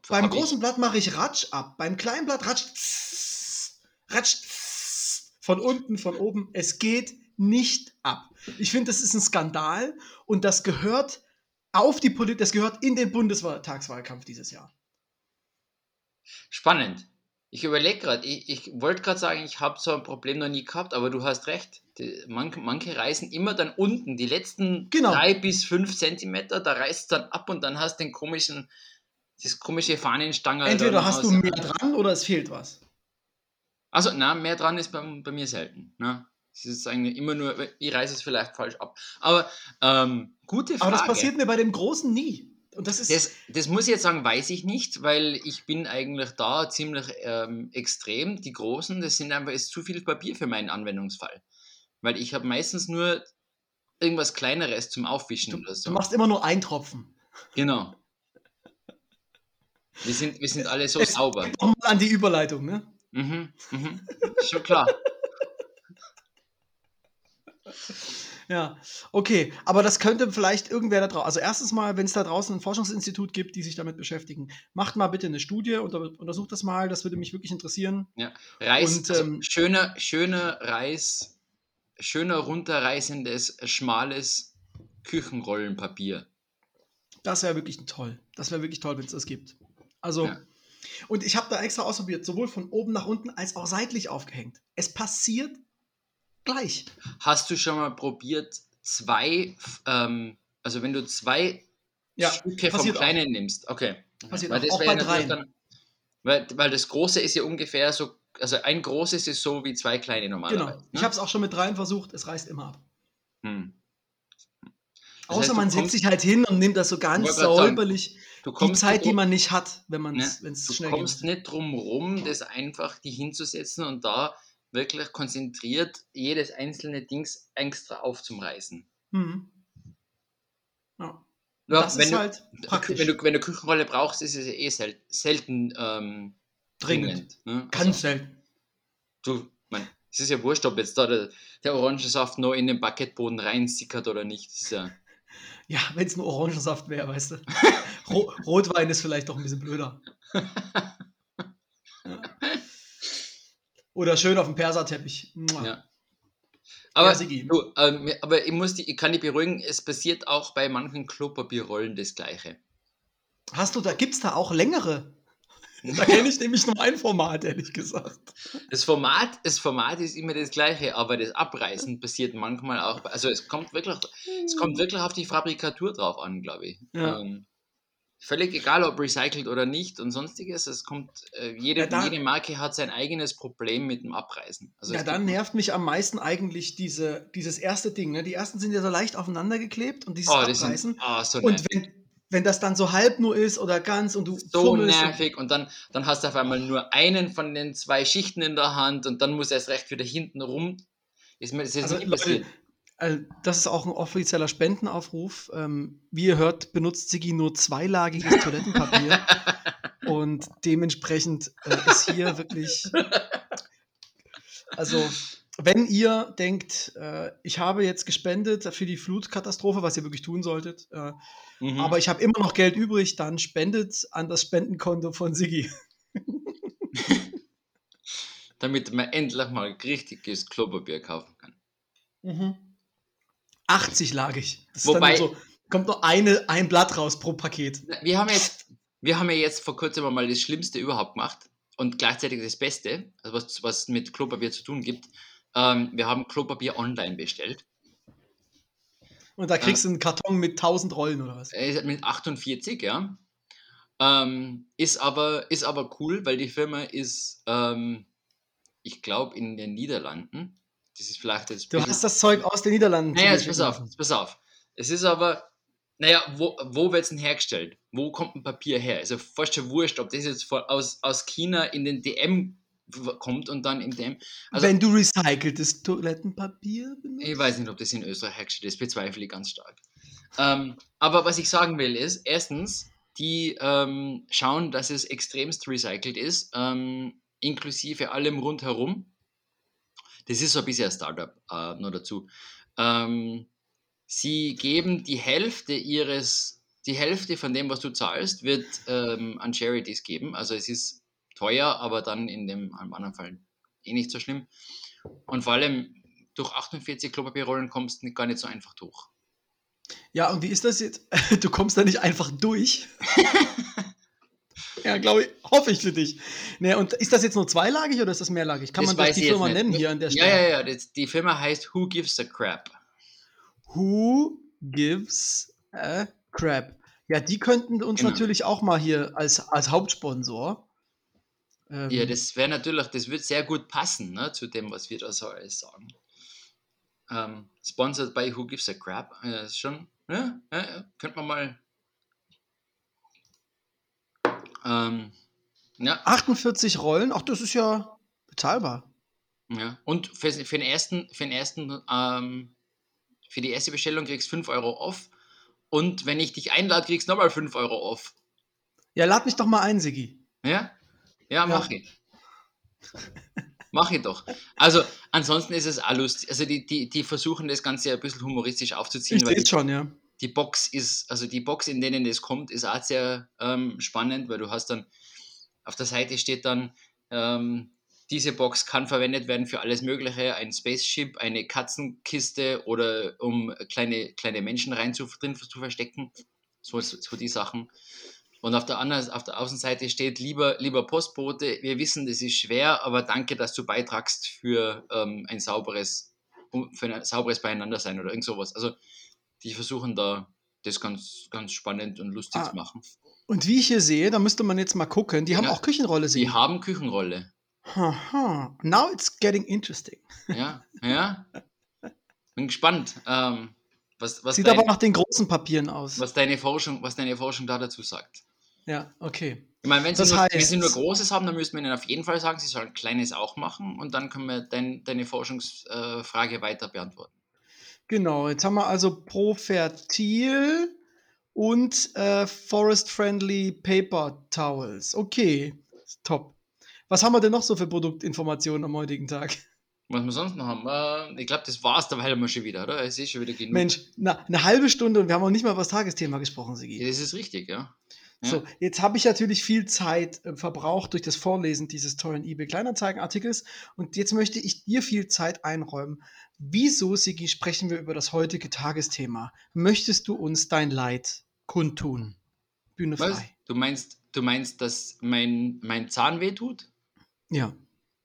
Speaker 1: Beim großen ich. Blatt mache ich Ratsch ab. Beim kleinen Blatt Ratsch, tss, Ratsch tss, von unten, von oben. Es geht nicht ab. Ich finde, das ist ein Skandal und das gehört auf die Politik, das gehört in den Bundestagswahlkampf dieses Jahr.
Speaker 2: Spannend. Ich überlege gerade, ich, ich wollte gerade sagen, ich habe so ein Problem noch nie gehabt, aber du hast recht. Die, man, manche reißen immer dann unten, die letzten genau. drei bis fünf Zentimeter, da reißt es dann ab und dann hast du den komischen, das komische Fahnenstange.
Speaker 1: Entweder hast du mehr dran oder es fehlt was.
Speaker 2: Also, na, mehr dran ist bei, bei mir selten. Ne? Es ist eigentlich immer nur, ich reiße es vielleicht falsch ab. Aber ähm, gute Frage.
Speaker 1: Aber das passiert mir bei dem Großen nie. Und das ist.
Speaker 2: Das, das, muss ich jetzt sagen, weiß ich nicht, weil ich bin eigentlich da ziemlich ähm, extrem. Die großen, das sind einfach ist zu viel Papier für meinen Anwendungsfall. Weil ich habe meistens nur irgendwas Kleineres zum Aufwischen
Speaker 1: du,
Speaker 2: oder so.
Speaker 1: Du machst immer nur einen Tropfen.
Speaker 2: Genau. Wir sind, wir sind alle so Jetzt sauber.
Speaker 1: Komm mal an die Überleitung, ne?
Speaker 2: Mhm, mhm. Schon klar.
Speaker 1: Ja, okay. Aber das könnte vielleicht irgendwer da draußen. Also erstens mal, wenn es da draußen ein Forschungsinstitut gibt, die sich damit beschäftigen, macht mal bitte eine Studie und untersucht das mal. Das würde mich wirklich interessieren.
Speaker 2: Ja, Reis, und, also ähm, schöner, schöner Reis, schöner runterreißendes, schmales Küchenrollenpapier.
Speaker 1: Das wäre wirklich toll. Das wäre wirklich toll, wenn es das gibt. Also, ja. und ich habe da extra ausprobiert, sowohl von oben nach unten als auch seitlich aufgehängt. Es passiert gleich.
Speaker 2: Hast du schon mal probiert, zwei, ähm, also wenn du zwei ja, Stücke vom Kleinen auch. nimmst, okay.
Speaker 1: Passiert weil auch, auch bei dreien. Dann,
Speaker 2: weil, weil das Große ist ja ungefähr so, also ein großes ist so wie zwei kleine normalerweise. Genau.
Speaker 1: Ne? Ich habe es auch schon mit dreien versucht, es reißt immer ab. Hm. Das Außer heißt, man setzt sich halt hin und nimmt das so ganz säuberlich. die Zeit, die man nicht hat, wenn man es
Speaker 2: ne? schnell Du kommst geht. nicht drum rum, das einfach die hinzusetzen und da wirklich konzentriert jedes einzelne Dings extra aufzumreißen. Mhm.
Speaker 1: Ja. ja das ist
Speaker 2: du,
Speaker 1: halt
Speaker 2: praktisch. Wenn du, wenn du Küchenrolle brauchst, ist es ja eh sel selten ähm,
Speaker 1: dringend. dringend ne? Ganz also, selten.
Speaker 2: Du, man, es ist ja wurscht, ob jetzt da der, der Orangensaft noch in den Baguetteboden reinsickert oder nicht. ja,
Speaker 1: ja wenn es nur Orangensaft wäre, weißt du. Rotwein ist vielleicht doch ein bisschen blöder. ja. Oder schön auf dem Perserteppich.
Speaker 2: Ja. Aber,
Speaker 1: Ja,
Speaker 2: du, ähm, aber ich, muss die, ich kann dich beruhigen, es passiert auch bei manchen Klopapierrollen das Gleiche.
Speaker 1: Hast du da, gibt's da auch längere? Da kenne ich nämlich nur ein Format, ehrlich gesagt.
Speaker 2: Das Format, das Format ist immer das gleiche, aber das Abreißen passiert manchmal auch. Also es kommt wirklich, es kommt wirklich auf die Fabrikatur drauf an, glaube ich.
Speaker 1: Ja.
Speaker 2: Ähm, völlig egal, ob recycelt oder nicht und sonstiges. Es kommt, äh, jede,
Speaker 1: Ja, da-
Speaker 2: jede Marke hat sein eigenes Problem mit dem Abreißen. Also
Speaker 1: Ja, dann nervt mich am meisten eigentlich diese, dieses erste Ding. Ne? Die ersten sind ja so leicht aufeinander geklebt und dieses
Speaker 2: oh,
Speaker 1: Abreißen.
Speaker 2: sind, oh, so
Speaker 1: und
Speaker 2: nervig.
Speaker 1: wenn, wenn das dann so halb nur ist oder ganz und du
Speaker 2: so
Speaker 1: fummelst und-
Speaker 2: nervig und dann, dann hast du auf einmal nur einen von den zwei Schichten in der Hand und dann muss erst recht wieder hinten rum. Ist mir das ist
Speaker 1: Also, Leute,
Speaker 2: passiert.
Speaker 1: Äh, das ist auch ein offizieller Spendenaufruf. Ähm, wie ihr hört, benutzt Sigi nur zweilagiges Toilettenpapier. und dementsprechend äh, ist hier wirklich. Also, wenn ihr denkt, äh, ich habe jetzt gespendet für die Flutkatastrophe, was ihr wirklich tun solltet,
Speaker 2: mhm.
Speaker 1: aber ich habe immer noch Geld übrig, dann spendet an das Spendenkonto von Sigi.
Speaker 2: Damit man endlich mal richtiges Klopapier kaufen kann.
Speaker 1: Mhm. 80-lagig.
Speaker 2: Wobei,
Speaker 1: so, kommt nur eine, ein Blatt raus pro Paket.
Speaker 2: Wir haben, jetzt, wir haben ja jetzt vor kurzem mal das Schlimmste überhaupt gemacht und gleichzeitig das Beste, also was, was mit Klopapier zu tun gibt. Ähm, wir haben Klopapier online bestellt.
Speaker 1: Und da kriegst du äh, einen Karton mit 1000 Rollen oder was?
Speaker 2: Äh, mit 48, ja. Ähm, ist, aber, ist aber cool, weil die Firma ist, ähm, ich glaube, in den Niederlanden. Das ist vielleicht jetzt.
Speaker 1: Du hast das Zeug aus den Niederlanden.
Speaker 2: Naja, jetzt pass auf, jetzt pass auf. Es ist aber, naja, wo, wo wird es denn hergestellt? Wo kommt ein Papier her? Also fast schon wurscht, ob das jetzt aus, aus China in den DM kommt und dann in dem. Also,
Speaker 1: Wenn du recyceltes Toilettenpapier benutzt.
Speaker 2: ich weiß nicht, ob das in Österreich hergestellt ist, bezweifle ich ganz stark. Ähm, aber was ich sagen will ist, erstens, die ähm, schauen, dass es extremst recycelt ist, ähm, inklusive allem rundherum. Das ist so ein bisschen ein Startup, äh, nur dazu. Ähm, sie geben die Hälfte ihres, die Hälfte von dem, was du zahlst, wird ähm, an Charities geben. Also es ist teuer, aber dann in dem am anderen Fall eh nicht so schlimm. Und vor allem durch 48 Klopapierrollen kommst du gar nicht so einfach durch.
Speaker 1: Ja, und wie ist das jetzt? Du kommst da nicht einfach durch. ja, glaube ich, hoffe ich für dich. Nee, und ist das jetzt nur zweilagig oder ist das mehrlagig? Kann
Speaker 2: Das
Speaker 1: man das die Firma nennen hier an der
Speaker 2: Ja,
Speaker 1: Stelle?
Speaker 2: ja, ja. Das, die Firma heißt Who Gives a Crap.
Speaker 1: Who gives a crap? Ja, die könnten uns
Speaker 2: Genau.
Speaker 1: natürlich auch mal hier als, als Hauptsponsor. Ähm,
Speaker 2: Ja, das wäre natürlich, das wird sehr gut passen ne, zu dem, was wir da so alles sagen. Ähm, sponsored by Who Gives a Crap. Ja, das ist schon, ja, ja, ja, könnte man mal. Ähm, ja,
Speaker 1: 48 Rollen, ach, das ist ja bezahlbar.
Speaker 2: ja. Und für, für den ersten, für den ersten, ähm, für die erste Bestellung kriegst du 5 Euro off. Und wenn ich dich einlade, kriegst du nochmal 5 Euro off.
Speaker 1: Ja, lad mich doch mal ein, Sigi.
Speaker 2: Ja? Ja, mach ich. Mach ich doch. Also, ansonsten ist es auch lustig. Also, die, die, die versuchen das Ganze ein bisschen humoristisch aufzuziehen,
Speaker 1: Ich sehe schon, ja.
Speaker 2: Die Box ist, also die Box, in denen das kommt, ist auch sehr ähm, spannend, weil du hast dann, auf der Seite steht dann, ähm, diese Box kann verwendet werden für alles Mögliche, ein Spaceship, eine Katzenkiste oder um kleine, kleine Menschen rein zu, drin zu verstecken. So, so die Sachen. Und auf der anderen, auf der Außenseite steht, lieber, lieber Postbote, wir wissen, das ist schwer, aber danke, dass du beitragst für ähm, ein sauberes, für ein sauberes Beieinandersein oder irgend sowas. Also die versuchen da das ganz, ganz spannend und lustig
Speaker 1: Ah,
Speaker 2: zu machen.
Speaker 1: Und wie ich hier sehe, da müsste man jetzt mal gucken, die haben
Speaker 2: Ja.
Speaker 1: auch Küchenrolle, Sigi.
Speaker 2: Die haben Küchenrolle.
Speaker 1: Haha. Now it's getting interesting.
Speaker 2: Ja, ja. Bin gespannt, ähm, was, was,
Speaker 1: Sieht
Speaker 2: dein,
Speaker 1: aber nach den großen Papieren aus.
Speaker 2: was, deine Forschung, was deine Forschung da dazu sagt.
Speaker 1: Ja, okay.
Speaker 2: Ich meine, wenn sie, nur, wenn
Speaker 1: heißt-
Speaker 2: sie nur Großes haben, dann müssten wir ihnen auf jeden Fall sagen, sie sollen Kleines auch machen und dann können wir dein, deine Forschungsfrage weiter beantworten.
Speaker 1: Genau, jetzt haben wir also Profertil und äh, Forest-Friendly Paper Towels. Okay, top. Was haben wir denn noch so für Produktinformationen am heutigen Tag?
Speaker 2: Was wir sonst noch haben, äh, ich glaube, das war's, da haben wir schon wieder, oder? Es ist schon wieder genug.
Speaker 1: Mensch, na, eine halbe Stunde und wir haben auch nicht mal über das Tagesthema gesprochen,
Speaker 2: Ja,
Speaker 1: Sigi.
Speaker 2: das ist richtig, ja. Ja.
Speaker 1: So, jetzt habe ich natürlich viel Zeit äh, verbraucht durch das Vorlesen dieses tollen eBay Kleinanzeigen-Artikels und jetzt möchte ich dir viel Zeit einräumen. Wieso, Sigi, sprechen wir über das heutige Tagesthema? Möchtest du uns dein Leid kundtun? Bühne frei.
Speaker 2: Was? Du meinst, du meinst, dass mein, mein Zahn weh tut?
Speaker 1: Ja.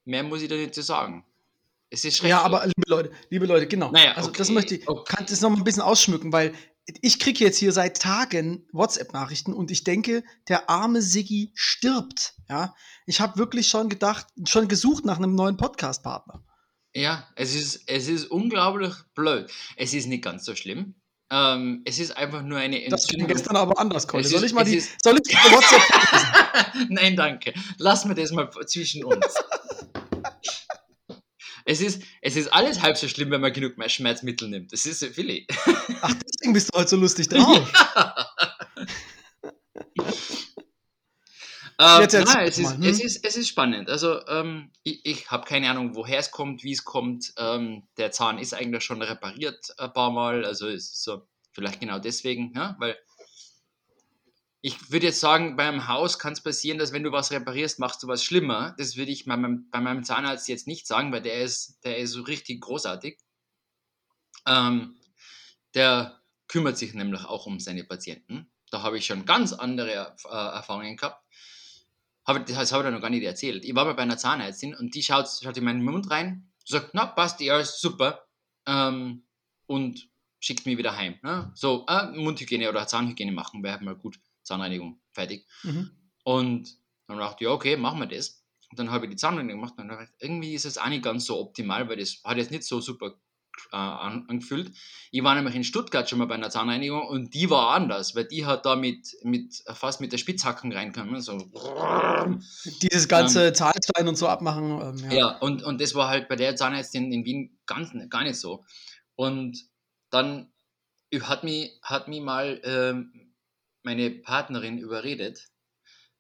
Speaker 2: Mehr muss ich da nicht zu sagen. Es ist schrecklich.
Speaker 1: Ja, aber liebe Leute, liebe Leute, genau.
Speaker 2: Naja,
Speaker 1: also
Speaker 2: okay,
Speaker 1: das möchte ich,
Speaker 2: okay.
Speaker 1: kann das noch mal ein bisschen ausschmücken, weil ich kriege jetzt hier seit Tagen WhatsApp-Nachrichten und ich denke, der arme Siggi stirbt. Ja, ich habe wirklich schon gedacht, schon gesucht nach einem neuen Podcast-Partner.
Speaker 2: Ja, es ist, es ist unglaublich blöd. Es ist nicht ganz so schlimm. Ähm, es ist einfach nur eine
Speaker 1: Das ging
Speaker 2: Entzündung.
Speaker 1: gestern aber anders, Colin. Soll ich mal die,
Speaker 2: ist-
Speaker 1: soll ich die WhatsApp?
Speaker 2: Nein, danke. Lass mir das mal zwischen uns. es, ist, es ist alles halb so schlimm, wenn man genug mehr Schmerzmittel nimmt. Das ist so viel.
Speaker 1: Ach, deswegen bist du heute so lustig drauf.
Speaker 2: Ähm,
Speaker 1: Erzähl
Speaker 2: nein, es, ist,
Speaker 1: hm?
Speaker 2: es, ist, es ist spannend. Also, ähm, ich, ich habe keine Ahnung, woher es kommt, wie es kommt. Ähm, der Zahn ist eigentlich schon repariert ein paar Mal. Also, ist so, vielleicht genau deswegen, ja, weil ich würde jetzt sagen, beim Haus kann es passieren, dass wenn du was reparierst, machst du was schlimmer. Das würde ich bei meinem, bei meinem Zahnarzt jetzt nicht sagen, weil der ist, der ist so richtig großartig. Ähm, der kümmert sich nämlich auch um seine Patienten. Da habe ich schon ganz andere äh, Erfahrungen gehabt. Habe, das habe ich noch gar nicht erzählt. Ich war mal bei einer Zahnärztin und die schaut, schaut in meinen Mund rein, sagt, na, passt, ja, ist super. Ähm, und schickt mich wieder heim. Ne? So, äh, Mundhygiene oder Zahnhygiene machen, wäre mal gut. Zahnreinigung, fertig.
Speaker 1: Mhm.
Speaker 2: Und dann dachte ich, ja, okay, machen wir das. Und dann habe ich die Zahnreinigung gemacht und dann dachte ich, irgendwie ist es auch nicht ganz so optimal, weil das hat jetzt nicht so super äh, an, angefühlt. Ich war nämlich in Stuttgart schon mal bei einer Zahnreinigung und die war anders, weil die hat da mit, mit fast mit der Spitzhacken reinkommen. So.
Speaker 1: Dieses ganze Zahlstein und so abmachen. Ähm, ja.
Speaker 2: Ja, und, und das war halt bei der Zahnärztin in Wien ganz, gar nicht so. Und dann hat mich, hat mich mal ähm, meine Partnerin überredet,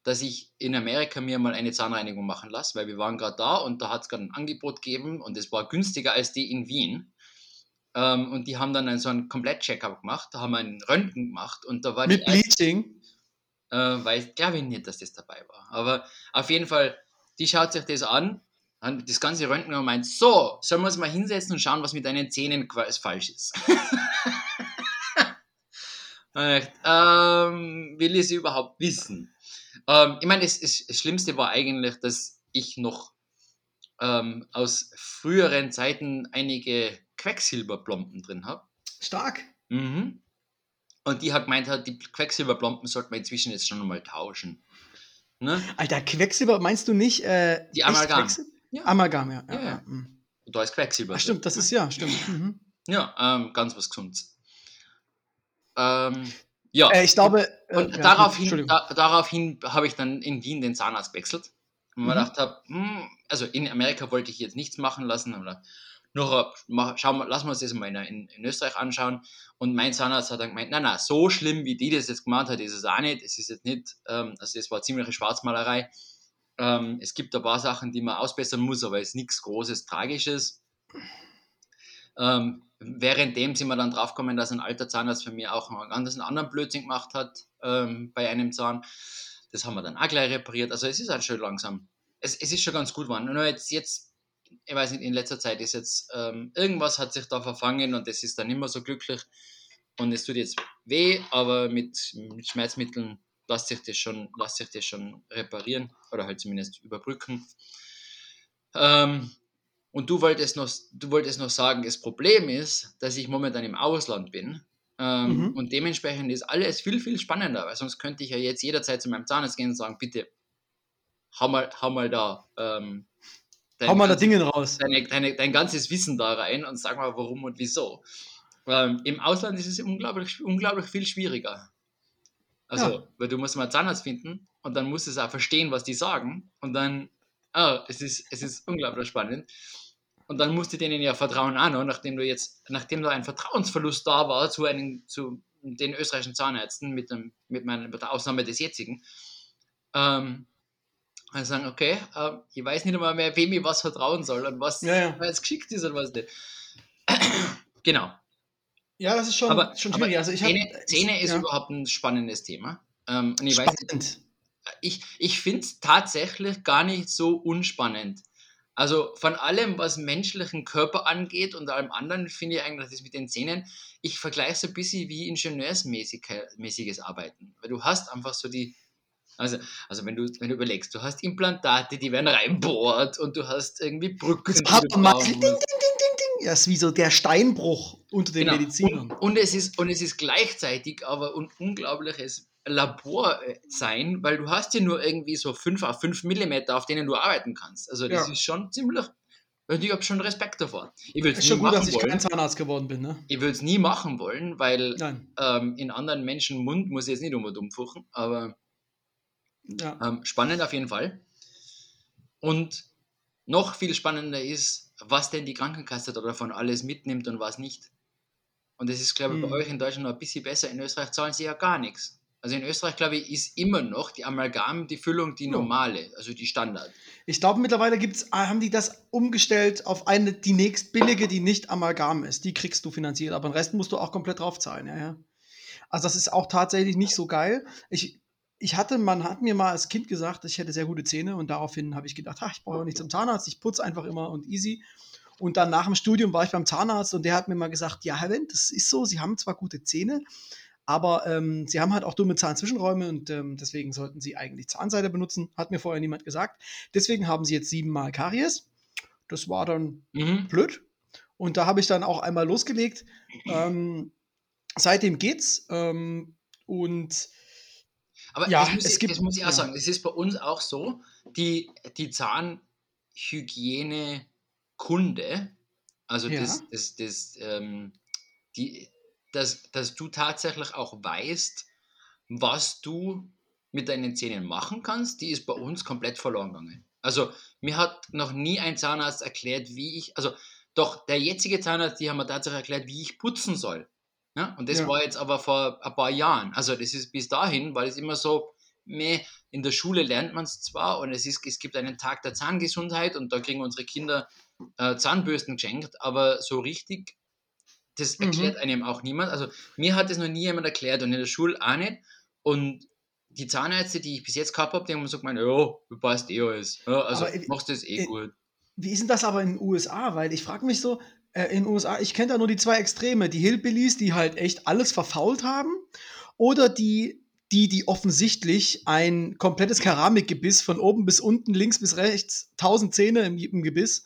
Speaker 2: dass ich in Amerika mir mal eine Zahnreinigung machen lasse, weil wir waren gerade da und da hat es gerade ein Angebot gegeben und es war günstiger als die in Wien. Ähm, und die haben dann einen, so einen Komplett-Checkup gemacht, da haben einen Röntgen gemacht und da war
Speaker 1: Mit Bleaching.
Speaker 2: äh, weiß, glaube ich nicht, dass das dabei war. Aber auf jeden Fall, die schaut sich das an, hat das ganze Röntgen und meint, so, sollen wir uns mal hinsetzen und schauen, was mit deinen Zähnen quasi falsch ist. Ähm, will ich sie überhaupt wissen? Ähm, ich meine, das, das, das Schlimmste war eigentlich, dass ich noch ähm, aus früheren Zeiten einige Quecksilberplomben drin habe.
Speaker 1: Stark.
Speaker 2: Mhm. Und die hat gemeint, die Quecksilberplomben sollten wir inzwischen jetzt schon mal tauschen. Ne?
Speaker 1: Alter, Quecksilber, meinst du nicht? Äh,
Speaker 2: Die Amalgam. Ja.
Speaker 1: Amalgam, ja. ja,
Speaker 2: Ja,
Speaker 1: mhm.
Speaker 2: Da ist Quecksilber.
Speaker 1: Ach, stimmt, das ist ja, stimmt. Mhm.
Speaker 2: Ja, ähm, ganz was Gesundes. Ähm, ja.
Speaker 1: Äh, ich glaube. äh,
Speaker 2: Und daraufhin, da, daraufhin habe ich dann in Wien den Zahnarzt gewechselt. Und mir
Speaker 1: Mhm.
Speaker 2: gedacht habe, hm, also in Amerika wollte ich jetzt nichts machen lassen, aber noch, mach, schau lassen wir uns das mal in, in, Österreich anschauen. Und mein Zahnarzt hat dann gemeint, na na, so schlimm wie die das jetzt gemacht hat, ist es auch nicht. Es ist jetzt nicht, ähm, also es war ziemliche Schwarzmalerei. Ähm, es gibt ein paar Sachen, die man ausbessern muss, aber es ist nichts Großes, Tragisches. Ähm, währenddem sind wir dann draufgekommen, dass ein alter Zahnarzt von mir auch einen ganz anderen Blödsinn gemacht hat ähm, bei einem Zahn. Das haben wir dann auch gleich repariert. Also es ist halt schon langsam. Es, es ist schon ganz gut geworden. Nur jetzt, jetzt, ich weiß nicht, in letzter Zeit ist jetzt, ähm, irgendwas hat sich da verfangen und es ist dann immer so glücklich. Und es tut jetzt weh, aber mit, mit Schmerzmitteln lässt sich, das schon, lässt sich das schon reparieren oder halt zumindest überbrücken. Ähm, und du wolltest, noch, du wolltest noch sagen, das Problem ist, dass ich momentan im Ausland bin. Ähm,
Speaker 1: Mhm.
Speaker 2: Und dementsprechend ist alles viel, viel spannender, weil sonst könnte ich ja jetzt jederzeit zu meinem Zahnarzt gehen und sagen, bitte, hau mal, hau mal da. Dein
Speaker 1: Hau mal da Dinge raus.
Speaker 2: deine, deine, dein ganzes Wissen da rein und sag mal, warum und wieso. Ähm, Im Ausland ist es unglaublich, unglaublich viel schwieriger. Also,
Speaker 1: Ja.
Speaker 2: weil du musst mal einen Zahnarzt finden und dann musst du es auch verstehen, was die sagen. Und dann, ah, es ist, es ist unglaublich spannend. Und dann musst du denen ja vertrauen auch noch, nachdem du jetzt, nachdem da ein Vertrauensverlust da war zu, einem, zu den österreichischen Zahnärzten, mit, dem, mit, meiner, mit der Ausnahme des jetzigen. Ähm, und sagen, okay, ähm, ich weiß nicht einmal mehr, wem ich was vertrauen soll und was
Speaker 1: Ja, ja.
Speaker 2: jetzt geschickt ist und was nicht. genau.
Speaker 1: Ja, das ist schon,
Speaker 2: Aber,
Speaker 1: schon
Speaker 2: aber
Speaker 1: schwierig. Also ich hab,
Speaker 2: Zähne, Zähne
Speaker 1: ich,
Speaker 2: ist
Speaker 1: ja.
Speaker 2: überhaupt ein spannendes Thema. Ähm, und ich weiß nicht, ich, ich finde es tatsächlich gar nicht so unspannend. Also von allem, was menschlichen Körper angeht und allem anderen, finde ich eigentlich das mit den Zähnen, ich vergleiche es ein bisschen wie ingenieursmäßiges Arbeiten. Weil du hast einfach so die, also, also wenn, du, wenn du überlegst, du hast Implantate, die werden reinbohrt und du hast irgendwie Brücken. Das hat man ding, ding, ding,
Speaker 1: ding, ding. Das ist wie so der Steinbruch unter den genau. Medizinern.
Speaker 2: Und, und, es ist, und es ist gleichzeitig aber ein unglaubliches Labor äh, sein, weil du hast ja nur irgendwie so 5 auf 5 Millimeter, auf denen du arbeiten kannst. Also das ja. ist schon ziemlich, ich habe schon Respekt davor.
Speaker 1: Ich ist schon gut, dass ich wollen. kein Zahnarzt geworden bin. Ne?
Speaker 2: Ich würde es nie machen wollen, weil ähm, in anderen Menschen Mund muss ich jetzt nicht unbedingt umfuchen, aber ja. ähm, spannend auf jeden Fall. Und noch viel spannender ist, was denn die Krankenkasse davon alles mitnimmt und was nicht. Und das ist, glaube ich, hm. bei euch in Deutschland noch ein bisschen besser. In Österreich zahlen sie ja gar nichts. Also in Österreich, glaube ich, ist immer noch die Amalgam, die Füllung, die normale, also die Standard.
Speaker 1: Ich glaube, mittlerweile gibt's, ah, haben die das umgestellt auf eine, die nächst billige, die nicht Amalgam ist. Die kriegst du finanziert, aber den Rest musst du auch komplett drauf zahlen, ja, ja. Also das ist auch tatsächlich nicht so geil. Ich, ich hatte, man hat mir mal als Kind gesagt, ich hätte sehr gute Zähne und daraufhin habe ich gedacht, ach, ich brauche nicht zum Zahnarzt, ich putze einfach immer und easy. Und dann nach dem Studium war ich beim Zahnarzt und der hat mir mal gesagt, ja, Herr Wendt, das ist so, Sie haben zwar gute Zähne, aber ähm, sie haben halt auch dumme Zahnzwischenräume und ähm, deswegen sollten sie eigentlich Zahnseide benutzen. Hat mir vorher niemand gesagt. Deswegen haben sie jetzt siebenmal Karies. Das war dann mhm. blöd. Und da habe ich dann auch einmal losgelegt. Ähm, seitdem geht's. Ähm, und
Speaker 2: aber ja, muss, es gibt, das muss ich auch sagen, es ist bei uns auch so, die, die Zahnhygiene-Kunde, also ja. das, das, das, ähm, die, dass, dass du tatsächlich auch weißt, was du mit deinen Zähnen machen kannst, die ist bei uns komplett verloren gegangen. Also mir hat noch nie ein Zahnarzt erklärt, wie ich, also doch der jetzige Zahnarzt, die haben mir tatsächlich erklärt, wie ich putzen soll. Ja? Und das ja. war jetzt aber vor ein paar Jahren. Also das ist bis dahin, weil es immer so, meh, in der Schule lernt man es zwar und es, ist, es gibt einen Tag der Zahngesundheit und da kriegen unsere Kinder äh, Zahnbürsten geschenkt, aber so richtig das mhm. erklärt mhm. einem auch niemand. Also mir hat das noch nie jemand erklärt und in der Schule auch nicht. Und die Zahnärzte, die ich bis jetzt gehabt habe, die haben so gemeint, ja, du passt eh alles. Also aber, machst das eh äh, gut.
Speaker 1: Wie ist denn das aber in den USA? Weil ich frage mich so, äh, in den USA, ich kenne da nur die zwei Extreme, die Hillbillies, die halt echt alles verfault haben, oder die, die, die offensichtlich ein komplettes Keramikgebiss von oben bis unten, links bis rechts, tausend Zähne im, im Gebiss,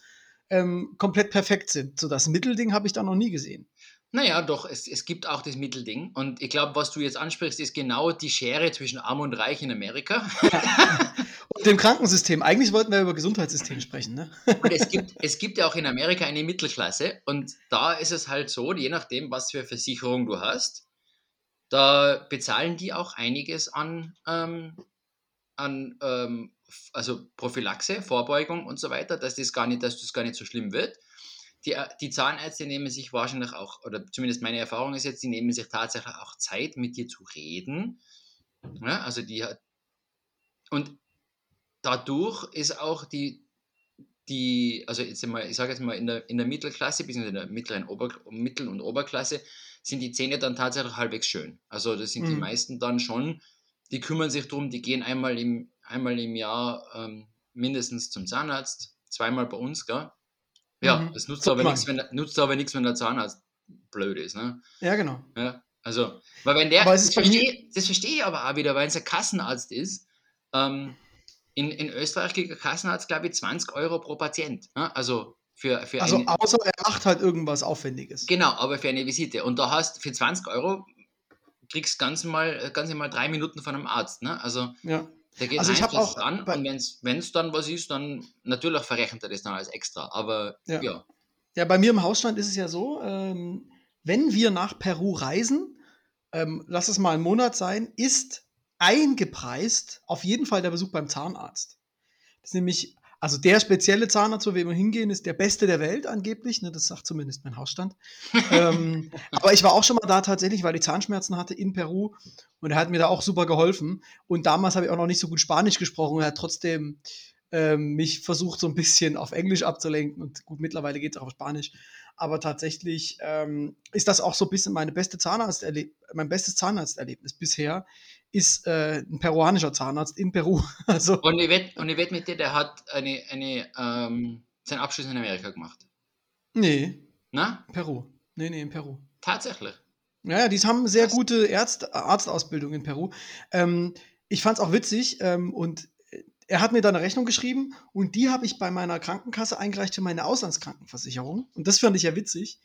Speaker 1: ähm, komplett perfekt sind. So das Mittelding habe ich da noch nie gesehen.
Speaker 2: Naja, doch, es, es gibt auch das Mittelding. Und ich glaube, was du jetzt ansprichst, ist genau die Schere zwischen Arm und Reich in Amerika.
Speaker 1: und dem Krankensystem. Eigentlich wollten wir über Gesundheitssystem sprechen. Ne?
Speaker 2: und es gibt, es gibt ja auch in Amerika eine Mittelklasse. Und da ist es halt so, je nachdem, was für Versicherung du hast, da bezahlen die auch einiges an, ähm, an ähm, also Prophylaxe, Vorbeugung und so weiter, dass das gar nicht, dass das gar nicht so schlimm wird die, äh, die Zahnärzte nehmen sich wahrscheinlich auch, oder zumindest meine Erfahrung ist jetzt, die nehmen sich tatsächlich auch Zeit, mit dir zu reden. Ja, also die hat, und dadurch ist auch die, die, also jetzt mal, ich sage jetzt mal, in der, in der Mittelklasse, bis in der mittleren Ober, Mittel- und Oberklasse, sind die Zähne dann tatsächlich halbwegs schön. Also das sind mhm. die meisten dann schon, die kümmern sich darum, die gehen einmal im, einmal im Jahr ähm, mindestens zum Zahnarzt, zweimal bei uns, gell? Ja, mhm. das nutzt aber, nichts, wenn, nutzt aber nichts, wenn der Zahnarzt blöd ist. Ne?
Speaker 1: Ja, genau.
Speaker 2: Ja, also, weil wenn der, das verstehe, das verstehe ich aber auch wieder, weil es ein Kassenarzt ist. Ähm, in, in Österreich kriegt der Kassenarzt, glaube ich, 20 Euro pro Patient. Ne? Also, für, für
Speaker 1: also eine, außer er macht halt irgendwas Aufwendiges.
Speaker 2: Genau, aber für eine Visite. Und da hast für 20 Euro kriegst ganz mal, ganz mal drei Minuten von einem Arzt. Ne? Also
Speaker 1: ja.
Speaker 2: Der geht also ich habe auch dran und wenn es dann was ist, dann natürlich verrechnet er das dann als extra. Aber ja. ja.
Speaker 1: Ja, bei mir im Hausstand ist es ja so, ähm, wenn wir nach Peru reisen, ähm, lass es mal ein Monat sein, ist eingepreist auf jeden Fall der Besuch beim Zahnarzt. Das ist nämlich also der spezielle Zahnarzt, wo wir immer hingehen, ist der beste der Welt angeblich. Ne, das sagt zumindest mein Hausstand. ähm, aber ich war auch schon mal da tatsächlich, weil ich Zahnschmerzen hatte in Peru und er hat mir da auch super geholfen. Und damals habe ich auch noch nicht so gut Spanisch gesprochen. Er hat trotzdem ähm, mich versucht so ein bisschen auf Englisch abzulenken und gut, mittlerweile geht es auch auf Spanisch. Aber tatsächlich ähm, ist das auch so ein bisschen meine beste Zahnarzterleb mein bestes Zahnarzterlebnis bisher ist äh, ein peruanischer Zahnarzt in Peru. Also,
Speaker 2: Und ich wette wett mit dir, der hat eine, eine, ähm, seinen Abschluss in Amerika gemacht.
Speaker 1: nee,
Speaker 2: Na?
Speaker 1: Peru. Nee, nee, in Peru.
Speaker 2: Tatsächlich.
Speaker 1: Ja, ja, die haben sehr
Speaker 2: Krass.
Speaker 1: gute Ärzt Arztausbildung in Peru. Ähm, ich fand es auch witzig ähm, und er hat mir da eine Rechnung geschrieben und die habe ich bei meiner Krankenkasse eingereicht für meine Auslandskrankenversicherung. Und das fand ich ja witzig.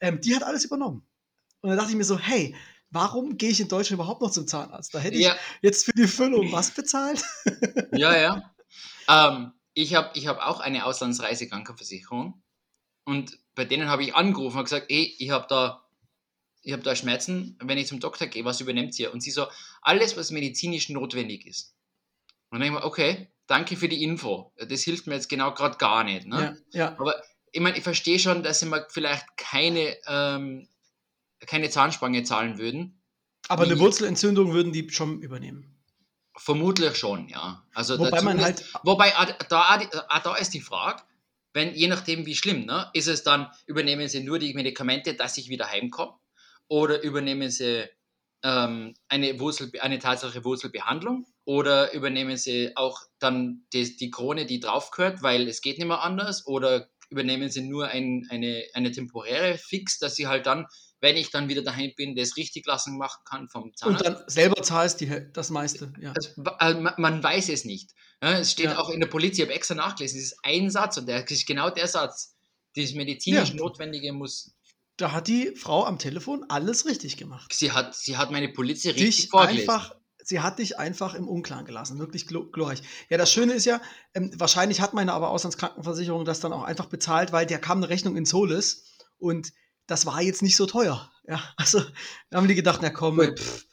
Speaker 1: Ähm, die hat alles übernommen. Und dann dachte ich mir so, hey, warum gehe ich in Deutschland überhaupt noch zum Zahnarzt? Da hätte ich
Speaker 2: Ja,
Speaker 1: jetzt für die Füllung was bezahlt.
Speaker 2: ja, ja. Ähm, ich habe ich hab auch eine Auslandsreisekrankenversicherung und bei denen habe ich angerufen und gesagt, ey, ich habe da, ich hab da Schmerzen, wenn ich zum Doktor gehe, was übernimmt ihr? Und sie so, alles, was medizinisch notwendig ist. Und dann denke ich mir, okay, danke für die Info. Das hilft mir jetzt genau gerade gar nicht. Ne?
Speaker 1: Ja, ja.
Speaker 2: Aber ich meine, ich verstehe schon, dass sie mir vielleicht keine, ähm, keine Zahnspange zahlen würden.
Speaker 1: Aber eine Wurzelentzündung würden die schon übernehmen.
Speaker 2: Vermutlich schon, ja. Also
Speaker 1: Wobei man
Speaker 2: ist-
Speaker 1: halt
Speaker 2: Wobei, ah, da, ah, da ist die Frage, wenn, je nachdem wie schlimm, ne, ist es dann, übernehmen sie nur die Medikamente, dass ich wieder heimkomme? Oder übernehmen sie ähm, eine, Wurzel, eine tatsächliche Wurzelbehandlung? Oder übernehmen sie auch dann die, die Krone, die draufgehört, weil es geht nicht mehr anders? Oder übernehmen sie nur ein, eine, eine temporäre Fix, dass sie halt dann, wenn ich dann wieder daheim bin, das richtig lassen machen kann vom
Speaker 1: und
Speaker 2: Zahnarzt?
Speaker 1: dann selber zahlst die, Häl- das meiste. Ja.
Speaker 2: Also, äh, man- man weiß es nicht. Es steht
Speaker 1: Ja.
Speaker 2: auch in der Politik, ich habe extra nachgelesen, es ist ein Satz und der ist genau der Satz. Das medizinisch
Speaker 1: Ja.
Speaker 2: Notwendige muss.
Speaker 1: Da hat die Frau am Telefon alles richtig gemacht.
Speaker 2: Sie hat, sie hat meine Politik richtig
Speaker 1: dich
Speaker 2: vorgelesen.
Speaker 1: einfach, sie hat dich einfach im Unklaren gelassen. Wirklich glo- glorreich. Ja, das Schöne ist ja, ähm, wahrscheinlich hat meine aber Auslandskrankenversicherung das dann auch einfach bezahlt, weil der kam eine Rechnung in Solis und das war jetzt nicht so teuer. Ja, also da haben die gedacht, na komm, pff,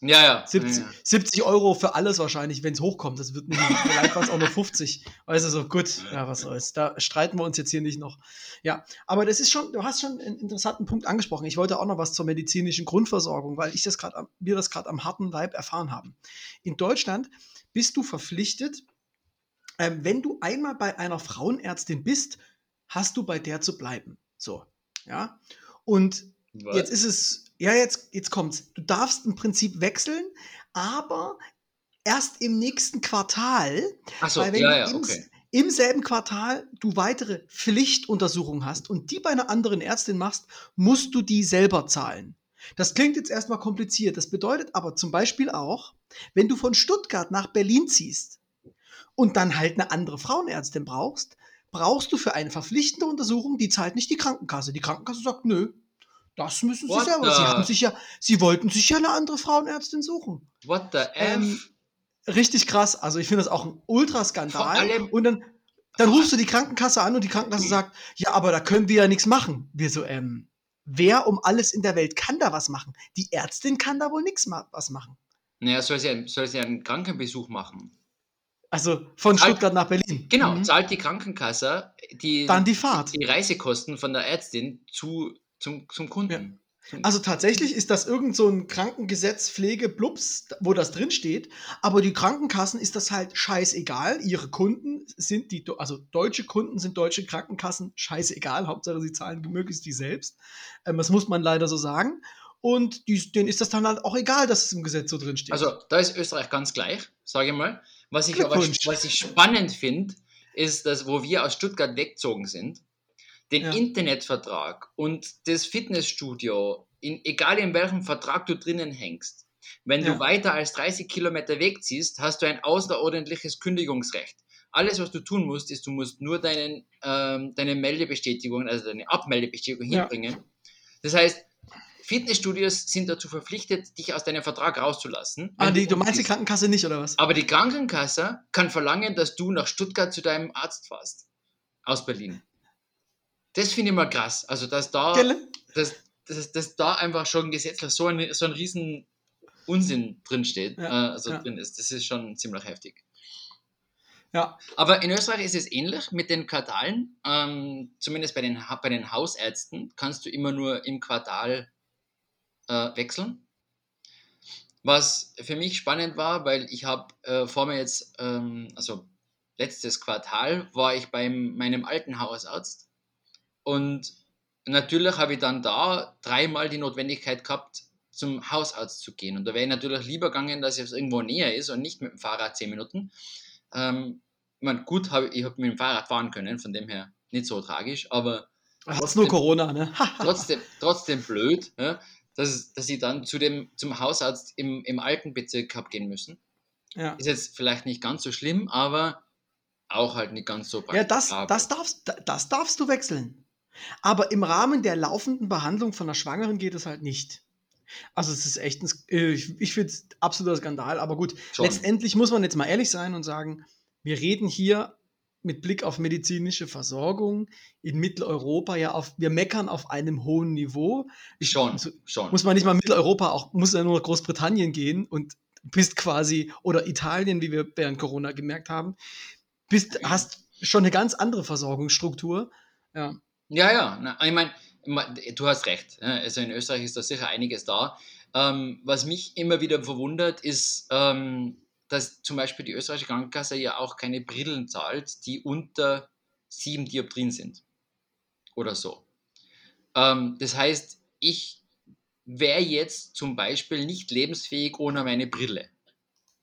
Speaker 2: Ja, ja.
Speaker 1: 70,
Speaker 2: ja, ja.
Speaker 1: 70 Euro für alles wahrscheinlich, wenn es hochkommt. Das wird nicht, vielleicht waren es auch nur 50. Weißt du, so gut, ja, was soll's. Da streiten wir uns jetzt hier nicht noch. Ja, aber das ist schon, du hast schon einen interessanten Punkt angesprochen. Ich wollte auch noch was zur medizinischen Grundversorgung, weil ich das gerade, wir das gerade am harten Leib erfahren haben. In Deutschland bist du verpflichtet, ähm, wenn du einmal bei einer Frauenärztin bist, hast du bei der zu bleiben. So, ja. Und
Speaker 2: Was?
Speaker 1: Jetzt ist es, ja, jetzt, jetzt kommt's. Du darfst im Prinzip wechseln, aber erst im nächsten Quartal,
Speaker 2: Achso, ja,
Speaker 1: du
Speaker 2: ja,
Speaker 1: im,
Speaker 2: okay.
Speaker 1: im selben Quartal du weitere Pflichtuntersuchungen hast und die bei einer anderen Ärztin machst, musst du die selber zahlen. Das klingt jetzt erstmal kompliziert. Das bedeutet aber zum Beispiel auch, wenn du von Stuttgart nach Berlin ziehst und dann halt eine andere Frauenärztin brauchst, brauchst du für eine verpflichtende Untersuchung, die zahlt nicht die Krankenkasse. Die Krankenkasse sagt, nö, das müssen sie
Speaker 2: What
Speaker 1: selber. Sie,
Speaker 2: the-
Speaker 1: haben sich ja, sie wollten sich ja eine andere Frauenärztin suchen.
Speaker 2: What the
Speaker 1: Ähm,
Speaker 2: F?
Speaker 1: Richtig krass. Also ich finde das auch ein Ultraskandal. Und dann, dann rufst du die Krankenkasse an und die Krankenkasse sagt, ja, aber da können wir ja nichts machen. Wir so, ähm, wer um alles in der Welt kann da was machen? Die Ärztin kann da wohl nichts ma was machen.
Speaker 2: Naja, soll sie, einen- soll sie einen Krankenbesuch machen?
Speaker 1: Also von
Speaker 2: Zahlt-
Speaker 1: Stuttgart nach Berlin.
Speaker 2: Genau,
Speaker 1: Mhm.
Speaker 2: zahlt die Krankenkasse die,
Speaker 1: Dann die Fahrt.
Speaker 2: die Reisekosten von der Ärztin zu, zum, zum Kunden.
Speaker 1: Also tatsächlich ist das irgend so ein Krankengesetz, Pflege, Blups, wo das drin steht. Aber die Krankenkassen ist das halt scheißegal. Ihre Kunden sind die, also deutsche Kunden sind deutsche Krankenkassen scheißegal. Hauptsache sie zahlen möglichst die selbst. Ähm, das muss man leider so sagen. Und die, denen ist das dann halt auch egal, dass es im Gesetz so drin steht.
Speaker 2: Also da ist Österreich ganz gleich, sage ich mal. Was ich aber was ich spannend finde, ist, dass wo wir aus Stuttgart weggezogen sind, den
Speaker 1: Ja.
Speaker 2: Internetvertrag und das Fitnessstudio, in, egal in welchem Vertrag du drinnen hängst, wenn
Speaker 1: Ja.
Speaker 2: du weiter als 30 Kilometer wegziehst, hast du ein außerordentliches Kündigungsrecht. Alles, was du tun musst, ist, du musst nur deinen, ähm, deine Meldebestätigung, also deine Abmeldebestätigung
Speaker 1: Ja.
Speaker 2: hinbringen. Das heißt, Fitnessstudios sind dazu verpflichtet, dich aus deinem Vertrag rauszulassen.
Speaker 1: ah, die, du meinst die. Krankenkasse nicht, oder was?
Speaker 2: Aber die Krankenkasse kann verlangen, dass du nach Stuttgart zu deinem Arzt fährst. Aus Berlin. Das finde ich mal krass. Also, dass da, dass, dass, dass da einfach schon gesetzlich so ein, so ein riesen Unsinn drinsteht,
Speaker 1: Ja,
Speaker 2: äh, also
Speaker 1: ja.
Speaker 2: drin ist. Das ist schon ziemlich heftig.
Speaker 1: Ja.
Speaker 2: Aber in Österreich ist es ähnlich mit den Quartalen. Ähm, zumindest bei den, bei den Hausärzten kannst du immer nur im Quartal äh, wechseln. Was für mich spannend war, weil ich habe äh, vor mir jetzt, ähm, also letztes Quartal war ich bei meinem alten Hausarzt und natürlich habe ich dann da dreimal die Notwendigkeit gehabt, zum Hausarzt zu gehen. Und da wäre ich natürlich lieber gegangen, dass es irgendwo näher ist und nicht mit dem Fahrrad zehn Minuten. Ähm, ich meine, gut, hab, ich habe mit dem Fahrrad fahren können, von dem her nicht so tragisch, aber.
Speaker 1: Hast nur Corona, ne?
Speaker 2: trotzdem, trotzdem blöd, ja, dass, dass ich dann zu dem, zum Hausarzt im, im Altenbezirk habe gehen müssen. Ja. Ist jetzt vielleicht nicht ganz so schlimm, aber auch halt nicht ganz so
Speaker 1: praktisch. Ja, das, das, darfst, das darfst du wechseln. Aber im Rahmen der laufenden Behandlung von einer Schwangeren geht es halt nicht. Also es ist echt ein, äh, ich, ich finde es absoluter Skandal, aber gut, Schon. letztendlich muss man jetzt mal ehrlich sein und sagen, wir reden hier mit Blick auf medizinische Versorgung in Mitteleuropa ja auf, wir meckern auf einem hohen Niveau.
Speaker 2: Ich, schon, also, schon.
Speaker 1: Muss man nicht mal Mitteleuropa, auch muss ja nur Großbritannien gehen und bist quasi, oder Italien, wie wir während Corona gemerkt haben, bist, hast schon eine ganz andere Versorgungsstruktur. Ja,
Speaker 2: ja, ja. Na, ich meine, du hast recht. Also in Österreich ist da sicher einiges da. Ähm, was mich immer wieder verwundert, ist, ähm, dass zum Beispiel die österreichische Krankenkasse ja auch keine Brillen zahlt, die unter sieben Dioptrien sind. Oder so. Ähm, das heißt, ich wäre jetzt zum Beispiel nicht lebensfähig ohne meine Brille.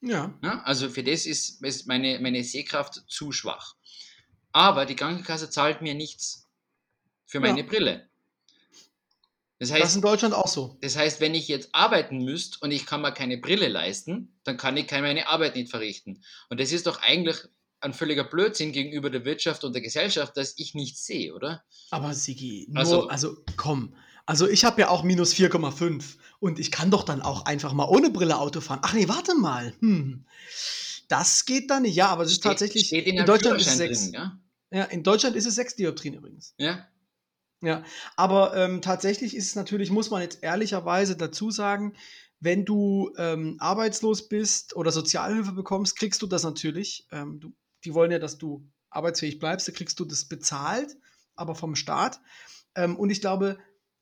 Speaker 2: Ja. ja. Also für das ist, ist meine, meine Sehkraft zu schwach. Aber die Krankenkasse zahlt mir nichts für meine ja. Brille.
Speaker 1: Das heißt, das ist in Deutschland auch so.
Speaker 2: Das heißt, wenn ich jetzt arbeiten müsste und ich kann mir keine Brille leisten, dann kann ich meine Arbeit nicht verrichten. Und das ist doch eigentlich ein völliger Blödsinn gegenüber der Wirtschaft und der Gesellschaft, dass ich nichts sehe, oder?
Speaker 1: Aber Sigi, nur, also, also komm. Also ich habe ja auch minus 4,5 und ich kann doch dann auch einfach mal ohne Brille Auto fahren. Ach nee, warte mal. Hm. Das geht dann nicht. Ja, aber es ist tatsächlich. Steht in, in Deutschland ist es 6. Drin, ja? ja, in Deutschland ist es 6 Dioptrien übrigens.
Speaker 2: Ja.
Speaker 1: Ja, aber ähm, tatsächlich ist es natürlich, muss man jetzt ehrlicherweise dazu sagen, wenn du ähm, arbeitslos bist oder Sozialhilfe bekommst, kriegst du das natürlich. Ähm, du, die wollen ja, dass du arbeitsfähig bleibst, da kriegst du das bezahlt, aber vom Staat. Ähm, und ich glaube,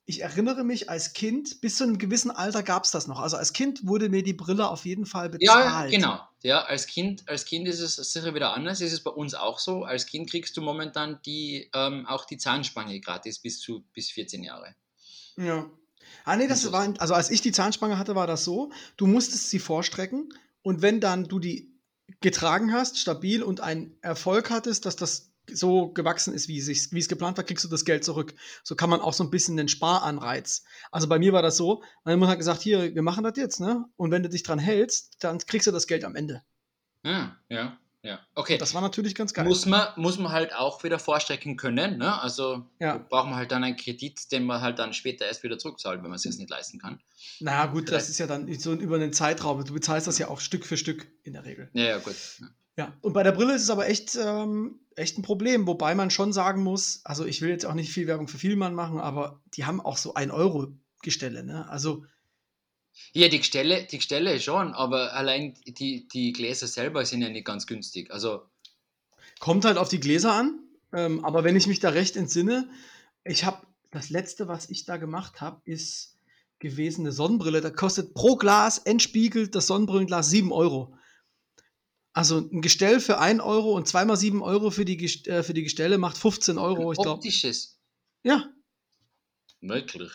Speaker 1: ich erinnere mich als Kind, bis zu einem gewissen Alter gab es das noch. Also als Kind wurde mir die Brille auf jeden Fall
Speaker 2: bezahlt. Ja, genau. Ja, als Kind, als Kind ist es sicher wieder anders. Ist es bei uns auch so. Als Kind kriegst du momentan die, ähm, auch die Zahnspange gratis bis zu bis 14 Jahre.
Speaker 1: Ja. Ah, nee, das war, also als ich die Zahnspange hatte, war das so, du musstest sie vorstrecken und wenn dann du die getragen hast, stabil und einen Erfolg hattest, dass das so gewachsen ist, wie, wie es geplant war, kriegst du das Geld zurück. So kann man auch so ein bisschen den Sparanreiz. Also bei mir war das so, meine Mutter hat gesagt, hier, wir machen das jetzt, ne? Und wenn du dich dran hältst, dann kriegst du das Geld am Ende.
Speaker 2: Ja, ja, ja. Okay.
Speaker 1: Das war natürlich ganz geil.
Speaker 2: Muss man, muss man halt auch wieder vorstrecken können, ne? Also ja. braucht man halt dann einen Kredit, den man halt dann später erst wieder zurückzahlt, wenn man es jetzt nicht leisten kann.
Speaker 1: Naja, gut, Vielleicht. das ist ja dann so über einen Zeitraum. Du bezahlst das ja auch Stück für Stück in der Regel.
Speaker 2: Ja, ja, gut. Ja.
Speaker 1: Ja, und bei der Brille ist es aber echt, ähm, echt ein Problem, wobei man schon sagen muss, also ich will jetzt auch nicht viel Werbung für Vielmann machen, aber die haben auch so 1 Euro Gestelle, ne? Also.
Speaker 2: Ja, die Gestelle, die Gestelle schon, aber allein die, die Gläser selber sind ja nicht ganz günstig. Also.
Speaker 1: Kommt halt auf die Gläser an, ähm, aber wenn ich mich da recht entsinne, ich habe das letzte, was ich da gemacht habe, ist gewesen eine Sonnenbrille. Da kostet pro Glas entspiegelt das Sonnenbrillenglas 7 Euro. Also ein Gestell für 1 Euro und zweimal 7 Euro für die, äh, für die Gestelle macht 15 Euro.
Speaker 2: Ein ich optisches.
Speaker 1: Ja.
Speaker 2: Wirklich.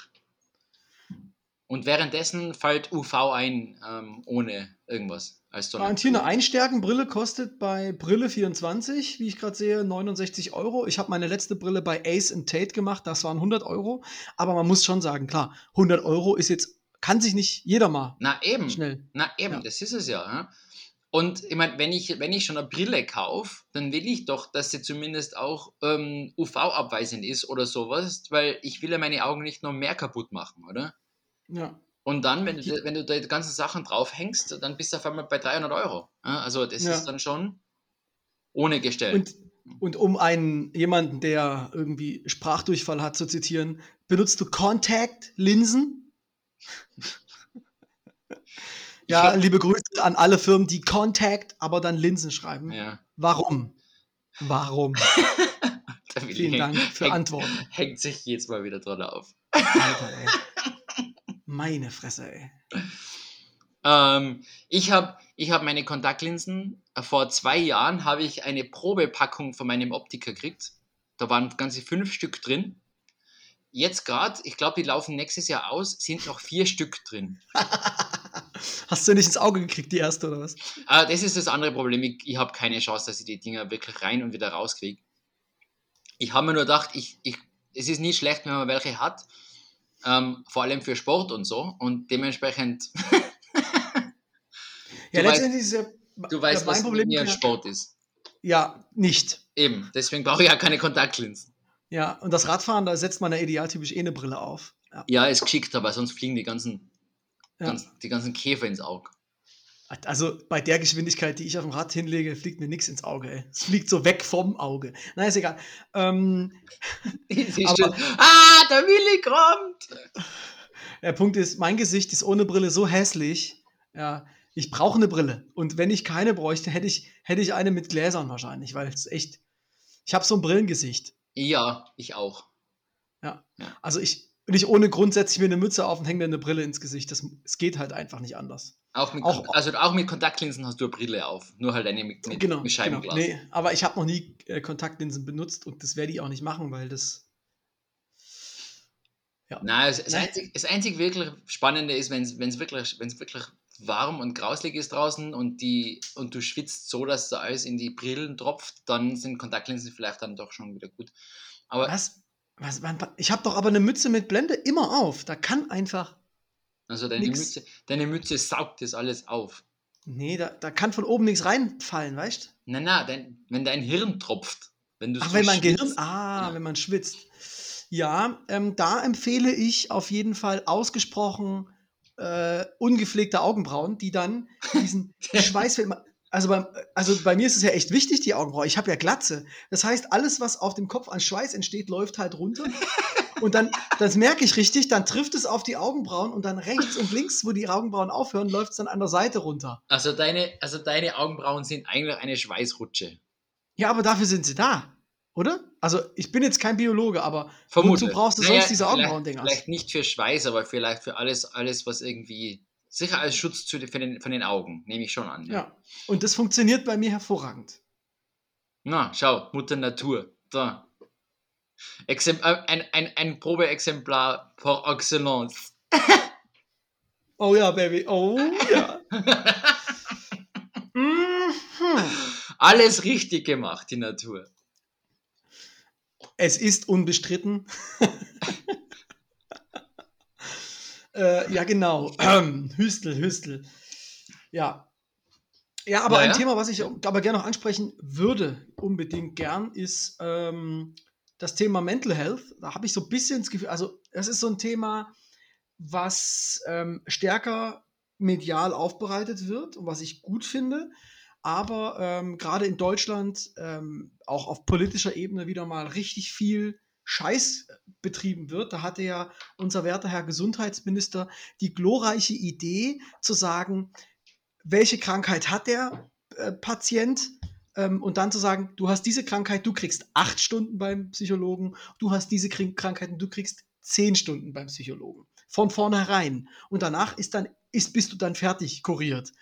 Speaker 2: Und währenddessen fällt UV ein, ähm, ohne irgendwas.
Speaker 1: Als ja, und hier eine Einstärkenbrille kostet bei Brille 24, wie ich gerade sehe, 69 Euro. Ich habe meine letzte Brille bei Ace Tate gemacht, das waren 100 Euro. Aber man muss schon sagen, klar, 100 Euro ist jetzt, kann sich nicht jeder mal
Speaker 2: Na eben. schnell. Na eben, ja. das ist es ja. Und ich meine, wenn ich, wenn ich schon eine Brille kaufe, dann will ich doch, dass sie zumindest auch ähm, UV-abweisend ist oder sowas, weil ich will ja meine Augen nicht noch mehr kaputt machen, oder?
Speaker 1: Ja.
Speaker 2: Und dann, wenn du, wenn du da die ganzen Sachen draufhängst, dann bist du auf einmal bei 300 Euro. Also das ja. ist dann schon ohne Gestell.
Speaker 1: Und, und um einen jemanden, der irgendwie Sprachdurchfall hat, zu zitieren, benutzt du Contact-Linsen? Ja, liebe Grüße an alle Firmen, die Contact, aber dann Linsen schreiben.
Speaker 2: Ja.
Speaker 1: Warum? Warum? Vielen Dank für
Speaker 2: hängt,
Speaker 1: Antworten.
Speaker 2: Hängt sich jetzt mal wieder dran auf.
Speaker 1: Alter, ey. Meine Fresse, ey.
Speaker 2: Ähm, ich habe ich habe meine Kontaktlinsen, vor zwei Jahren habe ich eine Probepackung von meinem Optiker gekriegt. Da waren ganze fünf Stück drin. Jetzt gerade, ich glaube, die laufen nächstes Jahr aus, sind noch vier Stück drin.
Speaker 1: Hast du nicht ins Auge gekriegt, die erste oder was?
Speaker 2: Äh, das ist das andere Problem. Ich, ich habe keine Chance, dass ich die Dinger wirklich rein und wieder rauskriege. Ich habe mir nur gedacht, ich, ich, es ist nie schlecht, wenn man welche hat. Ähm, vor allem für Sport und so. Und dementsprechend.
Speaker 1: ja, letztendlich ist ja.
Speaker 2: Du weißt, was
Speaker 1: Problem
Speaker 2: mir Sport ist.
Speaker 1: Ja, nicht.
Speaker 2: Eben. Deswegen brauche ich ja keine Kontaktlinsen.
Speaker 1: Ja, und das Radfahren, da setzt man ja idealtypisch eh eine Brille auf. Ja.
Speaker 2: Ja, ist geschickt, aber sonst fliegen die ganzen,
Speaker 1: Ja.
Speaker 2: ganz, die ganzen Käfer ins Auge.
Speaker 1: Also bei der Geschwindigkeit, die ich auf dem Rad hinlege, fliegt mir nichts ins Auge. Ey. Es fliegt so weg vom Auge. Na, ist egal. Ähm, Aber-?
Speaker 2: Ah, der Willi kommt!
Speaker 1: der Punkt ist, mein Gesicht ist ohne Brille so hässlich. Ja, ich brauche eine Brille. Und wenn ich keine bräuchte, hätte ich, hätte ich eine mit Gläsern wahrscheinlich, weil es echt. Ich habe so ein Brillengesicht.
Speaker 2: Ja, ich auch.
Speaker 1: Also ich nicht ohne Grund setze ich mir eine Mütze auf und hänge mir eine Brille ins Gesicht. Das, es geht halt einfach nicht anders.
Speaker 2: Auch mit,
Speaker 1: Auch-
Speaker 2: also auch mit Kontaktlinsen hast du eine Brille auf. Nur halt eine mit, mit,
Speaker 1: genau,
Speaker 2: mit
Speaker 1: genau.
Speaker 2: Scheibenglas.
Speaker 1: Nee, aber ich habe noch nie äh, Kontaktlinsen benutzt und das werde ich auch nicht machen, weil das. Ja.
Speaker 2: Nein, das, das,
Speaker 1: Nein.
Speaker 2: einzig, das einzig wirklich Spannende ist, wenn es wirklich, wenn's wirklich warm und grauslig ist draußen und, die, und du schwitzt so, dass da alles in die Brillen tropft, dann sind Kontaktlinsen vielleicht dann doch schon wieder gut. Aber
Speaker 1: Was? Was, man, ich habe doch aber eine Mütze mit Blende immer auf. Da kann einfach.
Speaker 2: also deine
Speaker 1: nix.
Speaker 2: Mütze, deine Mütze saugt das alles auf.
Speaker 1: Nee, da, da kann von oben nichts reinfallen, weißt du?
Speaker 2: Nein, nein, dein, wenn dein Hirn tropft. Wenn du
Speaker 1: Ach, wenn mein Gehirn. Ah,
Speaker 2: Ja.
Speaker 1: wenn man schwitzt. Ja, ähm, da empfehle ich auf jeden Fall ausgesprochen äh, ungepflegte Augenbrauen, die dann diesen Schweißfilm. Also, beim, also bei mir ist es ja echt wichtig, die Augenbraue. Ich habe ja Glatze. Das heißt, alles, was auf dem Kopf an Schweiß entsteht, läuft halt runter. Und dann, das merke ich richtig, dann trifft es auf die Augenbrauen und dann rechts und links, wo die Augenbrauen aufhören, läuft es dann an der Seite runter.
Speaker 2: Also deine, also deine Augenbrauen sind eigentlich eine Schweißrutsche.
Speaker 1: Ja, aber dafür sind sie da, oder? Also ich bin jetzt kein Biologe, aber
Speaker 2: Vermutlich.
Speaker 1: wozu brauchst du
Speaker 2: Naja,
Speaker 1: sonst diese
Speaker 2: vielleicht-
Speaker 1: Augenbrauen-Dinger?
Speaker 2: Vielleicht nicht für Schweiß, aber vielleicht für alles, alles was irgendwie. Sicher als Schutz zu, für den, von den Augen, nehme ich schon an.
Speaker 1: Ja, und das funktioniert bei mir hervorragend.
Speaker 2: Na, schau, Mutter Natur. Da. Exemp äh, ein, ein, ein Probeexemplar par excellence.
Speaker 1: Oh ja, Baby, oh ja. Mhm.
Speaker 2: Alles richtig gemacht, die Natur.
Speaker 1: Es ist unbestritten. äh, ja, genau. Hüstel, Hüstel. Ja. Ja, aber
Speaker 2: Naja.
Speaker 1: ein Thema, was ich aber gerne noch ansprechen würde, unbedingt gern, ist ähm, das Thema Mental Health. Da habe ich so ein bisschen das Gefühl, also es ist so ein Thema, was ähm, stärker medial aufbereitet wird und was ich gut finde. Aber ähm, gerade in Deutschland ähm, auch auf politischer Ebene wieder mal richtig viel Scheiß betrieben wird. Da hatte ja unser werter Herr Gesundheitsminister die glorreiche Idee zu sagen, welche Krankheit hat der äh, Patient? Ähm, und dann zu sagen, du hast diese Krankheit, du kriegst acht Stunden beim Psychologen, du hast diese Krin- Krankheiten, du kriegst zehn Stunden beim Psychologen. Von vornherein. Und danach ist dann, ist, bist du dann fertig kuriert.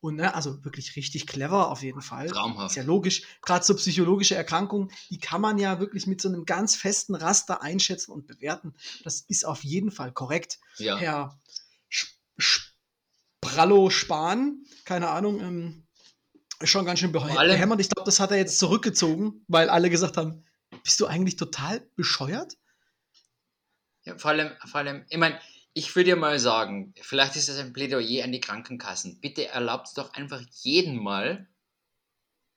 Speaker 1: Und ne, also wirklich richtig clever auf jeden Fall.
Speaker 2: Traumhaft.
Speaker 1: Ist ja logisch. Gerade so psychologische Erkrankungen, die kann man ja wirklich mit so einem ganz festen Raster einschätzen und bewerten. Das ist auf jeden Fall korrekt.
Speaker 2: Ja.
Speaker 1: Herr Sprallo Spahn, keine Ahnung, ähm, schon ganz schön behämmert. Ich glaube, das hat er jetzt zurückgezogen, weil alle gesagt haben, bist du eigentlich total bescheuert?
Speaker 2: Ja, vor allem, vor allem, ich meine, ich würde ja mal sagen, vielleicht ist das ein Plädoyer an die Krankenkassen. Bitte erlaubt doch einfach jeden mal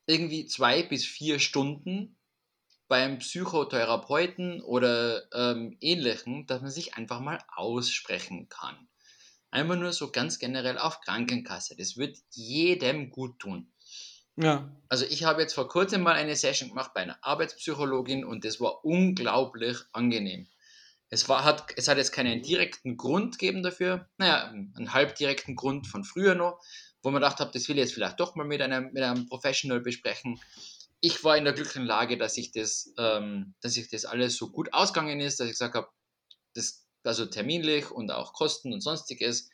Speaker 2: irgendwie zwei bis vier Stunden beim Psychotherapeuten oder ähm, ähnlichen, dass man sich einfach mal aussprechen kann. Einfach nur so ganz generell auf Krankenkasse. Das wird jedem gut tun.
Speaker 1: Ja.
Speaker 2: Also ich habe jetzt vor kurzem mal eine Session gemacht bei einer Arbeitspsychologin und das war unglaublich angenehm. Es, war, hat, es hat jetzt keinen direkten Grund gegeben dafür, naja, einen halbdirekten Grund von früher noch, wo man gedacht habe, das will ich jetzt vielleicht doch mal mit einem, mit einem Professional besprechen. Ich war in der glücklichen Lage, dass ich das, ähm, dass ich das alles so gut ausgegangen ist, dass ich gesagt habe, das, also terminlich und auch Kosten und sonstiges,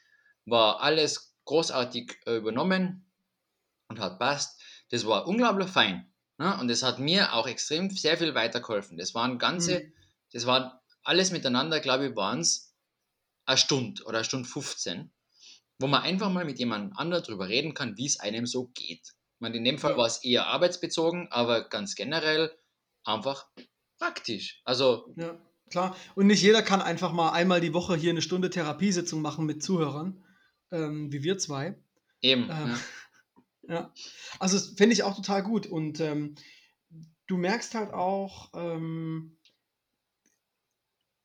Speaker 2: war alles großartig äh, übernommen. und hat passt. Das war unglaublich fein. Ne? Und das hat mir auch extrem sehr viel weitergeholfen. Das waren ganze, mhm. das waren alles miteinander, glaube ich, waren es eine Stunde oder eine Stunde 15, wo man einfach mal mit jemand anderem darüber reden kann, wie es einem so geht. Ich meine, in dem Fall war es eher arbeitsbezogen, aber ganz generell einfach praktisch. Also.
Speaker 1: Ja, klar. Und nicht jeder kann einfach mal einmal die Woche hier eine Stunde Therapiesitzung machen mit Zuhörern, ähm, wie wir zwei.
Speaker 2: Eben. Ähm, ja.
Speaker 1: Ja, also finde ich auch total gut. Und ähm, du merkst halt auch, ähm,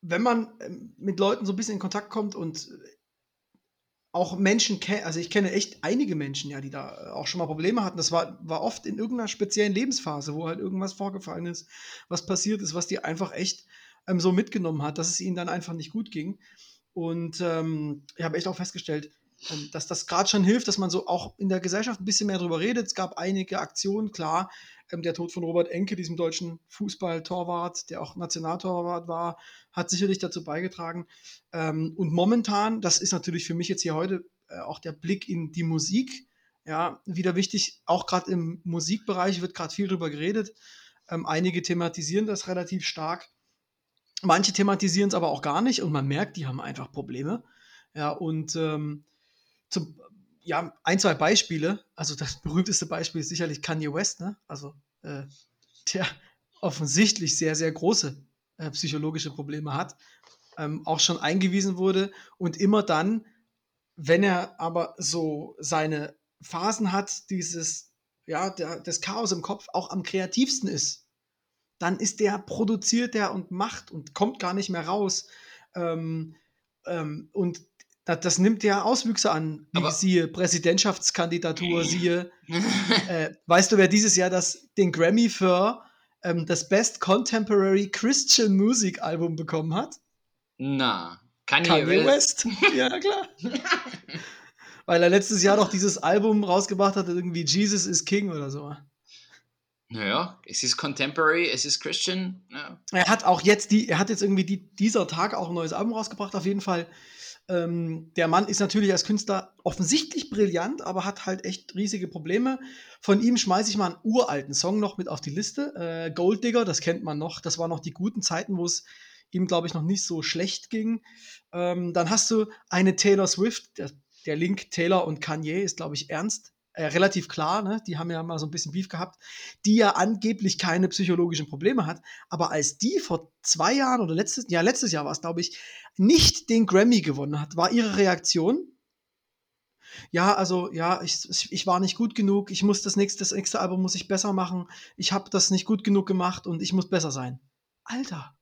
Speaker 1: wenn man ähm, mit Leuten so ein bisschen in Kontakt kommt und auch Menschen kennt, also ich kenne echt einige Menschen, ja, die da äh, auch schon mal Probleme hatten. Das war, war oft in irgendeiner speziellen Lebensphase, wo halt irgendwas vorgefallen ist, was passiert ist, was die einfach echt ähm, so mitgenommen hat, dass es ihnen dann einfach nicht gut ging. Und ähm, ich habe echt auch festgestellt, dass das gerade schon hilft, dass man so auch in der Gesellschaft ein bisschen mehr darüber redet. Es gab einige Aktionen, klar, ähm, der Tod von Robert Enke, diesem deutschen Fußballtorwart, der auch Nationaltorwart war, hat sicherlich dazu beigetragen. Ähm, und momentan, das ist natürlich für mich jetzt hier heute äh, auch der Blick in die Musik, ja, wieder wichtig, auch gerade im Musikbereich wird gerade viel darüber geredet. einige thematisieren das relativ stark. Manche thematisieren es aber auch gar nicht und man merkt, die haben einfach Probleme. Ja, und ähm, zum, ja, ein, zwei Beispiele. Also das berühmteste Beispiel ist sicherlich Kanye West, ne? Also äh, der offensichtlich sehr, sehr große äh, psychologische Probleme hat, ähm, auch schon eingewiesen wurde und immer dann, wenn er aber so seine Phasen hat, dieses, ja, der, das Chaos im Kopf auch am kreativsten ist, dann ist der, produziert der und macht und kommt gar nicht mehr raus. Ähm, ähm, und das, das, nimmt ja Auswüchse an, wie Aber siehe Präsidentschaftskandidatur, siehe, äh, weißt du, wer dieses Jahr das, den Grammy für ähm, das Best Contemporary Christian Music Album bekommen hat?
Speaker 2: Na,
Speaker 1: Kanye, Kanye West. ja, klar. Weil er letztes Jahr noch dieses Album rausgebracht hat, irgendwie Jesus is King oder so.
Speaker 2: Naja, es ist Contemporary, es ist Christian. Ja.
Speaker 1: Er hat auch jetzt die, er hat jetzt irgendwie die, dieser Tag auch ein neues Album rausgebracht, auf jeden Fall. Ähm, der Mann ist natürlich als Künstler offensichtlich brillant, aber hat halt echt riesige Probleme. Von ihm schmeiße ich mal einen uralten Song noch mit auf die Liste. Äh, Gold Digger, das kennt man noch. Das waren noch die guten Zeiten, wo es ihm, glaube ich, noch nicht so schlecht ging. Ähm, dann hast du eine Taylor Swift. Der, der Link Taylor und Kanye ist, glaube ich, ernst äh, relativ klar, ne? die haben ja mal so ein bisschen Beef gehabt, die ja angeblich keine psychologischen Probleme hat. Aber als die vor zwei Jahren oder letztes, ja, letztes Jahr war es, glaube ich, nicht den Grammy gewonnen hat, war ihre Reaktion, ja, also ja, ich, ich war nicht gut genug, ich muss das nächste, das nächste Album muss ich besser machen, ich habe das nicht gut genug gemacht und ich muss besser sein. Alter,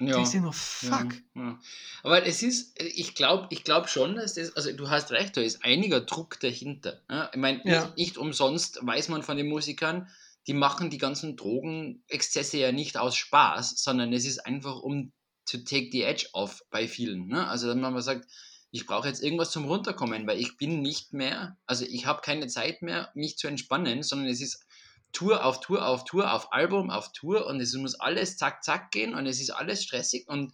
Speaker 2: ja. Denkst du nur, fuck. Ja, ja. Aber es ist, ich glaube ich glaub schon, dass das, also du hast recht, da ist einiger Druck dahinter. Ja? Ich meine, nicht, nicht, umsonst weiß man von den Musikern, die machen die ganzen Drogenexzesse ja nicht aus Spaß, sondern es ist einfach, um to take the edge off bei vielen. Ne? Also wenn man sagt, ich brauche jetzt irgendwas zum Runterkommen, weil ich bin nicht mehr, also ich habe keine Zeit mehr, mich zu entspannen, sondern es ist Tour auf Tour auf Tour auf Album auf Tour und es muss alles zack, zack gehen und es ist alles stressig und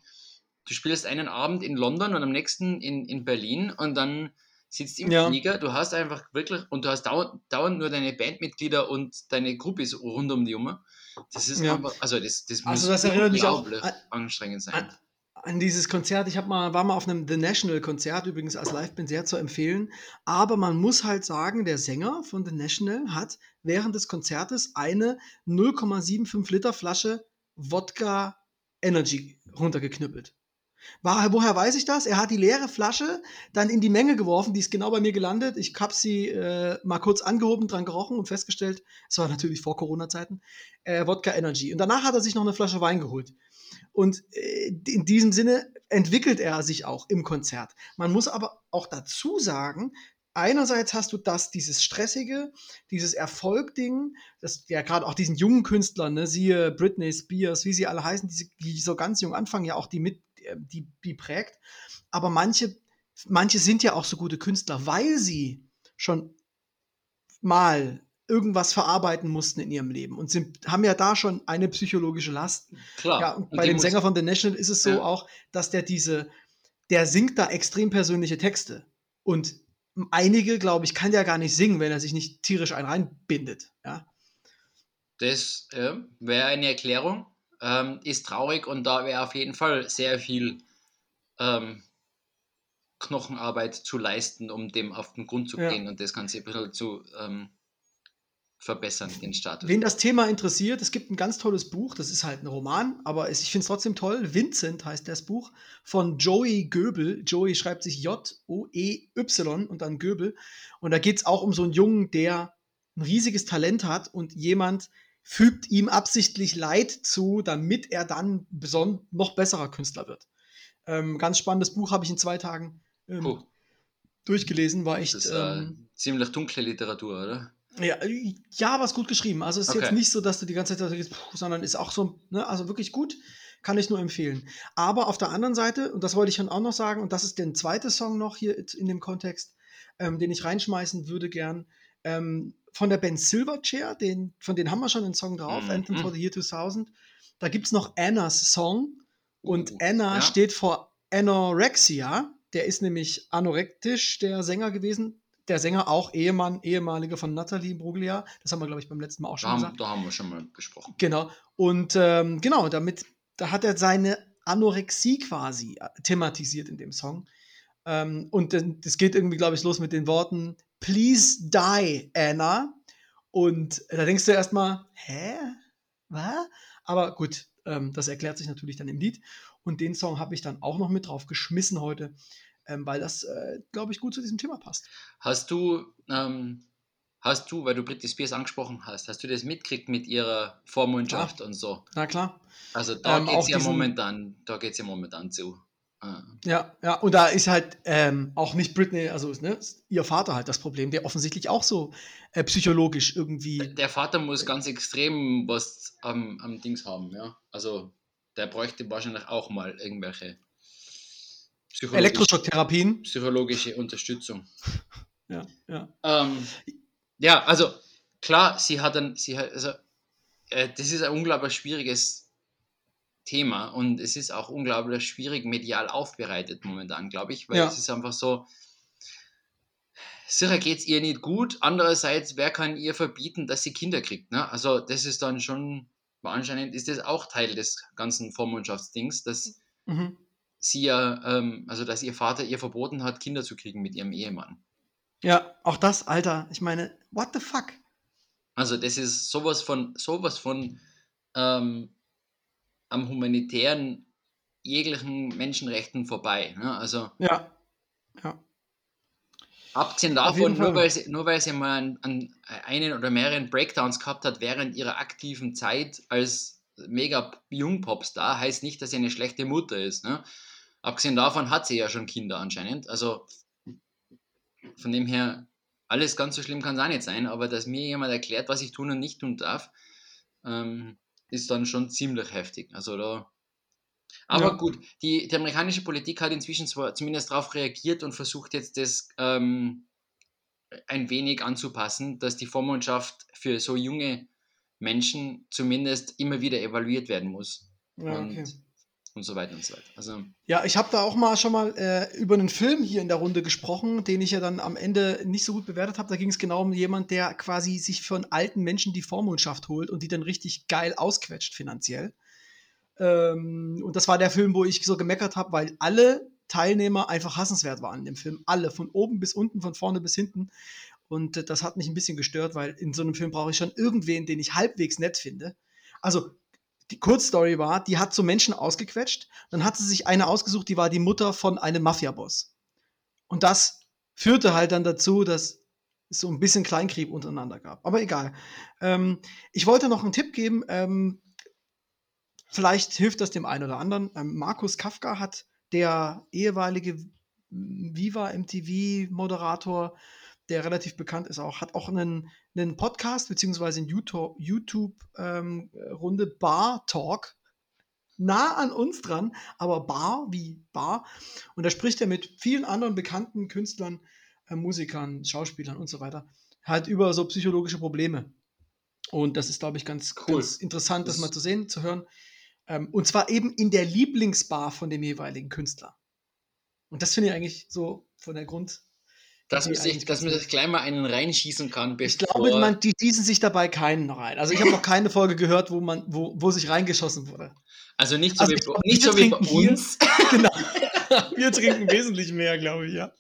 Speaker 2: du spielst einen Abend in London und am nächsten in, in Berlin und dann sitzt im ja. Flieger, du hast einfach wirklich, und du hast dauernd, dauernd nur deine Bandmitglieder und deine Gruppe rund um die Uhr. Das ist ja. einfach, also das, das
Speaker 1: also muss das erinnert mich auch
Speaker 2: an, anstrengend sein.
Speaker 1: An, an dieses Konzert. Ich mal, war mal auf einem The National Konzert, übrigens als Liveband sehr zu empfehlen. Aber man muss halt sagen, der Sänger von The National hat während des Konzertes eine 0,75 Liter Flasche Wodka Energy runtergeknüppelt. War, woher weiß ich das? Er hat die leere Flasche dann in die Menge geworfen, die ist genau bei mir gelandet. Ich habe sie äh, mal kurz angehoben, dran gerochen und festgestellt, es war natürlich vor Corona-Zeiten, äh, Wodka Energy. Und danach hat er sich noch eine Flasche Wein geholt. Und äh, in diesem Sinne entwickelt er sich auch im Konzert. Man muss aber auch dazu sagen, einerseits hast du das, dieses stressige, dieses Erfolgding, das ja gerade auch diesen jungen Künstlern, ne, siehe Britney Spears, wie sie alle heißen, die, die so ganz jung anfangen, ja auch die mit, äh, die, die prägt. Aber manche, manche sind ja auch so gute Künstler, weil sie schon mal irgendwas verarbeiten mussten in ihrem Leben und sind, haben ja da schon eine psychologische Last.
Speaker 2: Klar.
Speaker 1: Ja, und, und bei dem Sänger von The National ist es so ja. auch, dass der diese, der singt da extrem persönliche Texte und einige, glaube ich, kann ja gar nicht singen, wenn er sich nicht tierisch einen reinbindet. Ja?
Speaker 2: Das äh, wäre eine Erklärung. Ähm, ist traurig und da wäre auf jeden Fall sehr viel ähm, Knochenarbeit zu leisten, um dem auf den Grund zu
Speaker 1: Ja.
Speaker 2: gehen und das Ganze ein bisschen zu ähm, verbessern, den Status.
Speaker 1: Wen das Thema interessiert, es gibt ein ganz tolles Buch, das ist halt ein Roman, aber ich finde es trotzdem toll. Vincent heißt das Buch von Joey Göbel. Joey schreibt sich J-O-E-Y und dann Göbel. Und da geht es auch um so einen Jungen, der ein riesiges Talent hat und jemand fügt ihm absichtlich Leid zu, damit er dann noch besserer Künstler wird. Ähm, ganz spannendes Buch, habe ich in zwei Tagen ähm,
Speaker 2: Puh,
Speaker 1: durchgelesen, war
Speaker 2: das
Speaker 1: echt.
Speaker 2: ist äh,
Speaker 1: ähm,
Speaker 2: ziemlich dunkle Literatur, oder?
Speaker 1: Ja, äh, ja, aber ist gut geschrieben. Also es ist jetzt
Speaker 2: Okay.
Speaker 1: nicht so, dass du die ganze Zeit puh, sondern ist auch so, ne, also wirklich gut. Kann ich nur empfehlen. Aber auf der anderen Seite, und das wollte ich schon auch noch sagen, und das ist der zweite Song noch hier in dem Kontext, ähm, den ich reinschmeißen würde gern, ähm, von der Ben Silverchair, den, von denen haben wir schon einen Song drauf,
Speaker 2: Mhm.
Speaker 1: Anthem for the Year 2000. Da gibt es noch Annas Song. Und
Speaker 2: Uh,
Speaker 1: Anna
Speaker 2: ja.
Speaker 1: steht vor Anorexia. Der ist nämlich anorektisch, der Sänger gewesen. Der Sänger auch Ehemann, ehemaliger von Natalie Bruglia. Das haben wir, glaube ich, beim letzten Mal auch
Speaker 2: Da
Speaker 1: schon
Speaker 2: haben,
Speaker 1: gesagt.
Speaker 2: da haben wir schon mal besprochen.
Speaker 1: Genau. Und ähm, genau, damit, da hat er seine Anorexie quasi äh, thematisiert in dem Song. Ähm, und das geht irgendwie, glaube ich, los mit den Worten Please die, Anna. Und da denkst du erstmal, hä? Was? Aber gut, ähm, das erklärt sich natürlich dann im Lied. Und den Song habe ich dann auch noch mit drauf geschmissen heute, ähm, weil das, äh, glaube ich, gut zu diesem Thema passt.
Speaker 2: Hast du, ähm, hast du, weil du Britney Spears angesprochen hast, hast du das mitgekriegt mit ihrer Vormundschaft und so?
Speaker 1: Na klar.
Speaker 2: Also da
Speaker 1: Ähm,
Speaker 2: geht es ja
Speaker 1: diesen-
Speaker 2: momentan, da geht's ja momentan zu. Äh,
Speaker 1: Ja, ja, und da ist halt ähm, auch nicht Britney, also ne, ihr Vater halt das Problem, der offensichtlich auch so äh, psychologisch irgendwie.
Speaker 2: Der Vater muss ganz extrem was am, am Dings haben, ja. Also der bräuchte wahrscheinlich auch mal irgendwelche
Speaker 1: Elektroschocktherapien.
Speaker 2: psychologische Unterstützung.
Speaker 1: Ja, ja.
Speaker 2: Ähm, ja, also klar, sie hat ein, sie hat, also äh, das ist ein unglaublich schwieriges Thema und es ist auch unglaublich schwierig medial aufbereitet momentan, glaube ich, weil
Speaker 1: Ja.
Speaker 2: es ist einfach so, sicher geht es ihr nicht gut, andererseits, wer kann ihr verbieten, dass sie Kinder kriegt, ne? Also das ist dann schon, anscheinend ist das auch Teil des ganzen Vormundschaftsdings, dass
Speaker 1: Mhm.
Speaker 2: Sie ja, ähm, also dass ihr Vater ihr verboten hat, Kinder zu kriegen mit ihrem Ehemann.
Speaker 1: Ja, auch das, Alter. Ich meine, what the fuck?
Speaker 2: Also das ist sowas von, sowas von ähm, am humanitären jeglichen Menschenrechten vorbei. Ne? Also
Speaker 1: Ja. Ja.
Speaker 2: abgesehen davon, nur weil, sie, nur weil sie mal an, an einen oder mehreren Breakdowns gehabt hat während ihrer aktiven Zeit als mega Jungpopstar, heißt nicht, dass sie eine schlechte Mutter ist. Ne? Abgesehen davon hat sie ja schon Kinder anscheinend. Also von dem her, alles ganz so schlimm kann es auch nicht sein, aber dass mir jemand erklärt, was ich tun und nicht tun darf, ähm, ist dann schon ziemlich heftig. Also da. Aber
Speaker 1: Ja.
Speaker 2: gut, die, die amerikanische Politik hat inzwischen zwar zumindest darauf reagiert und versucht jetzt das ähm, ein wenig anzupassen, dass die Vormundschaft für so junge Menschen zumindest immer wieder evaluiert werden muss.
Speaker 1: Ja, okay.
Speaker 2: und so weiter und so weiter. Also,
Speaker 1: Ja, ich habe da auch mal schon mal äh, über einen Film hier in der Runde gesprochen, den ich ja dann am Ende nicht so gut bewertet habe. Da ging es genau um jemand, der quasi sich von alten Menschen die Vormundschaft holt und die dann richtig geil ausquetscht finanziell. Ähm, und das war der Film, wo ich so gemeckert habe, weil alle Teilnehmer einfach hassenswert waren in dem Film. Alle, von oben bis unten, von vorne bis hinten. Und äh, das hat mich ein bisschen gestört, weil in so einem Film brauche ich schon irgendwen, den ich halbwegs nett finde. Also die Kurzstory war, die hat so Menschen ausgequetscht. Dann hat sie sich eine ausgesucht, die war die Mutter von einem Mafia-Boss. Und das führte halt dann dazu, dass es so ein bisschen Kleinkrieg untereinander gab. Aber egal. Ähm, ich wollte noch einen Tipp geben. Ähm, vielleicht hilft das dem einen oder anderen. Ähm, Markus Kafka hat der ehemalige Viva MTV-Moderator, der relativ bekannt ist, auch, hat auch einen, einen Podcast beziehungsweise eine YouTube-Runde YouTube, ähm, Runde Bar Talk. Nah an uns dran, aber Bar wie Bar. Und da spricht er mit vielen anderen bekannten Künstlern, äh, Musikern, Schauspielern und so weiter, halt über so psychologische Probleme. Und das ist, glaube ich, ganz,
Speaker 2: Cool.
Speaker 1: ganz interessant, das
Speaker 2: Das-
Speaker 1: mal zu sehen, zu hören. Ähm, und zwar eben in der Lieblingsbar von dem jeweiligen Künstler. Und das finde ich eigentlich so von der Grund,
Speaker 2: Dass man, sich, dass man das gleich mal einen reinschießen kann,
Speaker 1: Ich glaube, man, die schießen sich dabei keinen rein. Also ich habe noch keine Folge gehört, wo man, wo, wo sich reingeschossen wurde.
Speaker 2: also nicht so
Speaker 1: Also
Speaker 2: wie,
Speaker 1: glaub,
Speaker 2: nicht so wie bei uns.
Speaker 1: genau. Wir trinken wesentlich mehr, glaube ich, ja.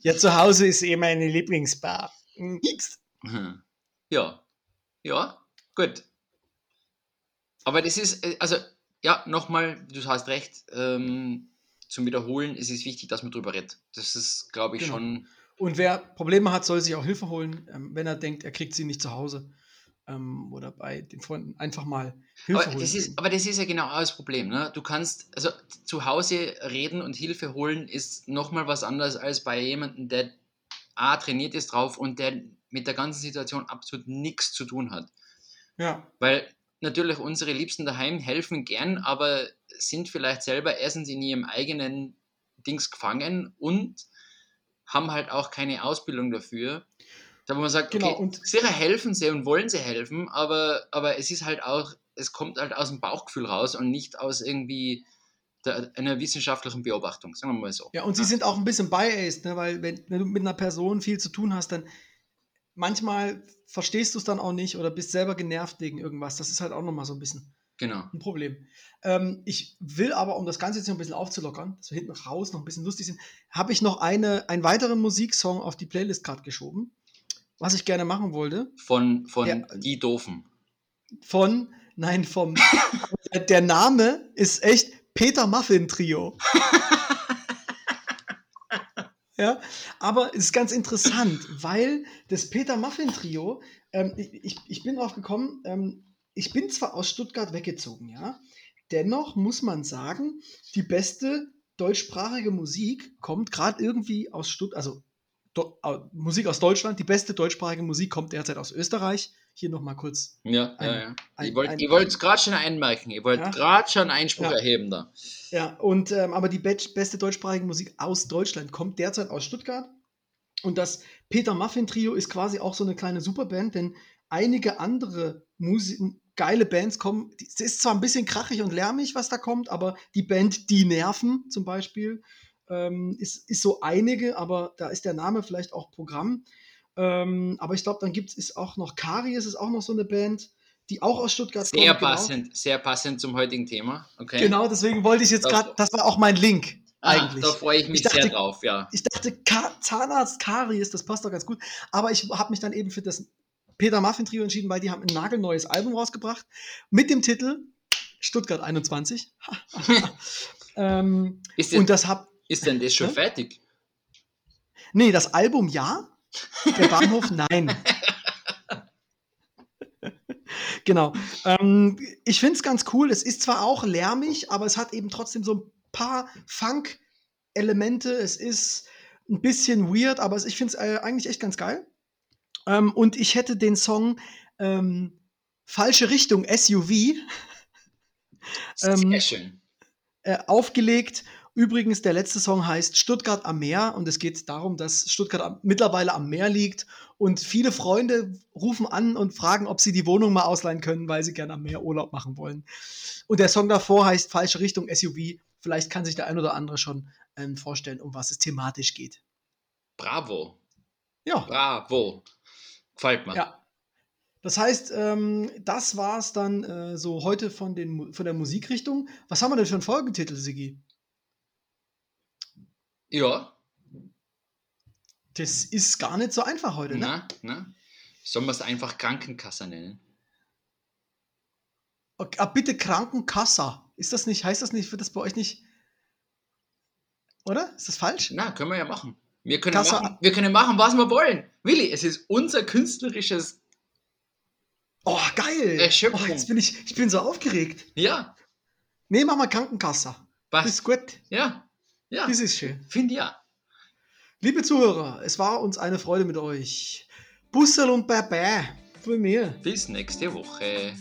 Speaker 1: Ja, zu Hause ist eh meine Lieblingsbar. Hm.
Speaker 2: Ja. Ja, gut. Aber das ist, äh, also, ja, nochmal, du hast recht, ähm, zum Wiederholen ist es wichtig, dass man drüber redet. Das ist, glaube ich,
Speaker 1: Genau.
Speaker 2: schon.
Speaker 1: Und wer Probleme hat, soll sich auch Hilfe holen, ähm, wenn er denkt, er kriegt sie nicht zu Hause ähm, oder bei den Freunden. Einfach mal Hilfe
Speaker 2: Aber
Speaker 1: holen.
Speaker 2: das, ist, aber das ist ja genau auch das Problem. Ne? Du kannst, also zu Hause reden und Hilfe holen ist nochmal was anderes als bei jemandem, der A, trainiert ist drauf und der mit der ganzen Situation absolut nichts zu tun hat.
Speaker 1: ja,
Speaker 2: Weil natürlich unsere Liebsten daheim helfen gern, aber sind vielleicht selber erstens in ihrem eigenen Dings gefangen und haben halt auch keine Ausbildung dafür. Da wo man sagt,
Speaker 1: Genau,
Speaker 2: okay,
Speaker 1: und-
Speaker 2: sicher helfen sie und wollen sie helfen, aber, aber es ist halt auch, es kommt halt aus dem Bauchgefühl raus und nicht aus irgendwie der, einer wissenschaftlichen Beobachtung, sagen wir mal so.
Speaker 1: Ja, und sie sind auch ein bisschen biased, ne? weil wenn, wenn du mit einer Person viel zu tun hast, dann manchmal verstehst du es dann auch nicht oder bist selber genervt wegen irgendwas. Das ist halt auch nochmal so ein bisschen
Speaker 2: Genau.
Speaker 1: ein Problem. Ähm, ich will aber, um das Ganze jetzt noch ein bisschen aufzulockern, dass wir hinten raus noch ein bisschen lustig sind, habe ich noch eine, einen weiteren Musiksong auf die Playlist gerade geschoben, was ich gerne machen wollte.
Speaker 2: Von, von
Speaker 1: Ja.
Speaker 2: die Doofen.
Speaker 1: Von, nein, vom, der, der Name ist echt Peter Muffin Trio. ja, aber es ist ganz interessant, weil das Peter Muffin Trio, ähm, ich, ich bin drauf gekommen, ähm, ich bin zwar aus Stuttgart weggezogen, ja, dennoch muss man sagen, die beste deutschsprachige Musik kommt gerade irgendwie aus Stuttgart, also Do Musik aus Deutschland, die beste deutschsprachige Musik kommt derzeit aus Österreich. Hier nochmal kurz
Speaker 2: Ja,
Speaker 1: Ein-
Speaker 2: ja, ja.
Speaker 1: ein- ein-
Speaker 2: ich wollte es gerade schon einmerken. Ich wollte
Speaker 1: Ja.
Speaker 2: gerade schon Einspruch
Speaker 1: Ja.
Speaker 2: erheben da.
Speaker 1: Ja, und ähm, aber die be beste deutschsprachige Musik aus Deutschland kommt derzeit aus Stuttgart. Und das Peter Muffin Trio ist quasi auch so eine kleine Superband, denn einige andere Musi geile Bands kommen. Es ist zwar ein bisschen krachig und lärmig, was da kommt, aber die Band Die Nerven zum Beispiel ähm, ist, ist so einige, aber da ist der Name vielleicht auch Programm. Ähm, aber ich glaube, dann gibt es auch noch Karies, ist auch noch so eine Band, die auch aus Stuttgart
Speaker 2: Sehr
Speaker 1: kommt. genau.
Speaker 2: passend, sehr passend zum heutigen Thema. Okay.
Speaker 1: Genau, deswegen wollte ich jetzt gerade, das war auch mein Link
Speaker 2: Ah,
Speaker 1: eigentlich.
Speaker 2: Da freue ich mich
Speaker 1: Ich dachte-
Speaker 2: sehr drauf, ja.
Speaker 1: Ich dachte, Ka Zahnarzt Karies, das passt doch ganz gut. Aber ich habe mich dann eben für das Peter Muffin Trio entschieden, weil die haben ein nagelneues Album rausgebracht mit dem Titel Stuttgart 21. ähm,
Speaker 2: Ist, denn,
Speaker 1: und das hab,
Speaker 2: ist denn das schon
Speaker 1: Hä?
Speaker 2: fertig?
Speaker 1: nee, das Album ja, der Bahnhof nein. genau. Ähm, ich finde es ganz cool. Es ist zwar auch lärmig, aber es hat eben trotzdem so ein paar Funk-Elemente. Es ist ein bisschen weird, aber ich finde es äh, eigentlich echt ganz geil. Ähm, und ich hätte den Song ähm, Falsche Richtung SUV Ähm, äh, aufgelegt. Übrigens, der letzte Song heißt Stuttgart am Meer und es geht darum, dass Stuttgart am, mittlerweile am Meer liegt und viele Freunde rufen an und fragen, ob sie die Wohnung mal ausleihen können, weil sie gerne am Meer Urlaub machen wollen. Und der Song davor heißt Falsche Richtung SUV. Vielleicht kann sich der ein oder andere schon ähm, vorstellen, um was es thematisch geht.
Speaker 2: Bravo.
Speaker 1: Ja,
Speaker 2: Bravo. Gefällt mir.
Speaker 1: ja. Das heißt, ähm, das war es dann äh, so heute von, den, von der Musikrichtung. Was haben wir denn für einen Folgentitel, Sigi?
Speaker 2: Ja.
Speaker 1: Das ist gar nicht so einfach heute, ne?
Speaker 2: Na, na. Sollen wir es einfach Krankenkasse nennen?
Speaker 1: Okay, ah, bitte Krankenkasse. Ist das nicht, heißt das nicht, wird das bei euch nicht. Oder? Ist das falsch?
Speaker 2: Na, können wir ja machen. Wir können, machen, wir können machen, was wir wollen. Willi, es ist unser künstlerisches.
Speaker 1: Oh, geil!
Speaker 2: Erschöpfung.
Speaker 1: Oh, jetzt bin ich, ich bin so aufgeregt.
Speaker 2: Ja,
Speaker 1: Nee, mach mal Krankenkasse. Das ist
Speaker 2: was?
Speaker 1: gut.
Speaker 2: Ja, ja.
Speaker 1: Das ist schön.
Speaker 2: Finde ja.
Speaker 1: Liebe Zuhörer, es war uns eine Freude mit euch. Bussel und Baba von mir.
Speaker 2: Bis nächste Woche.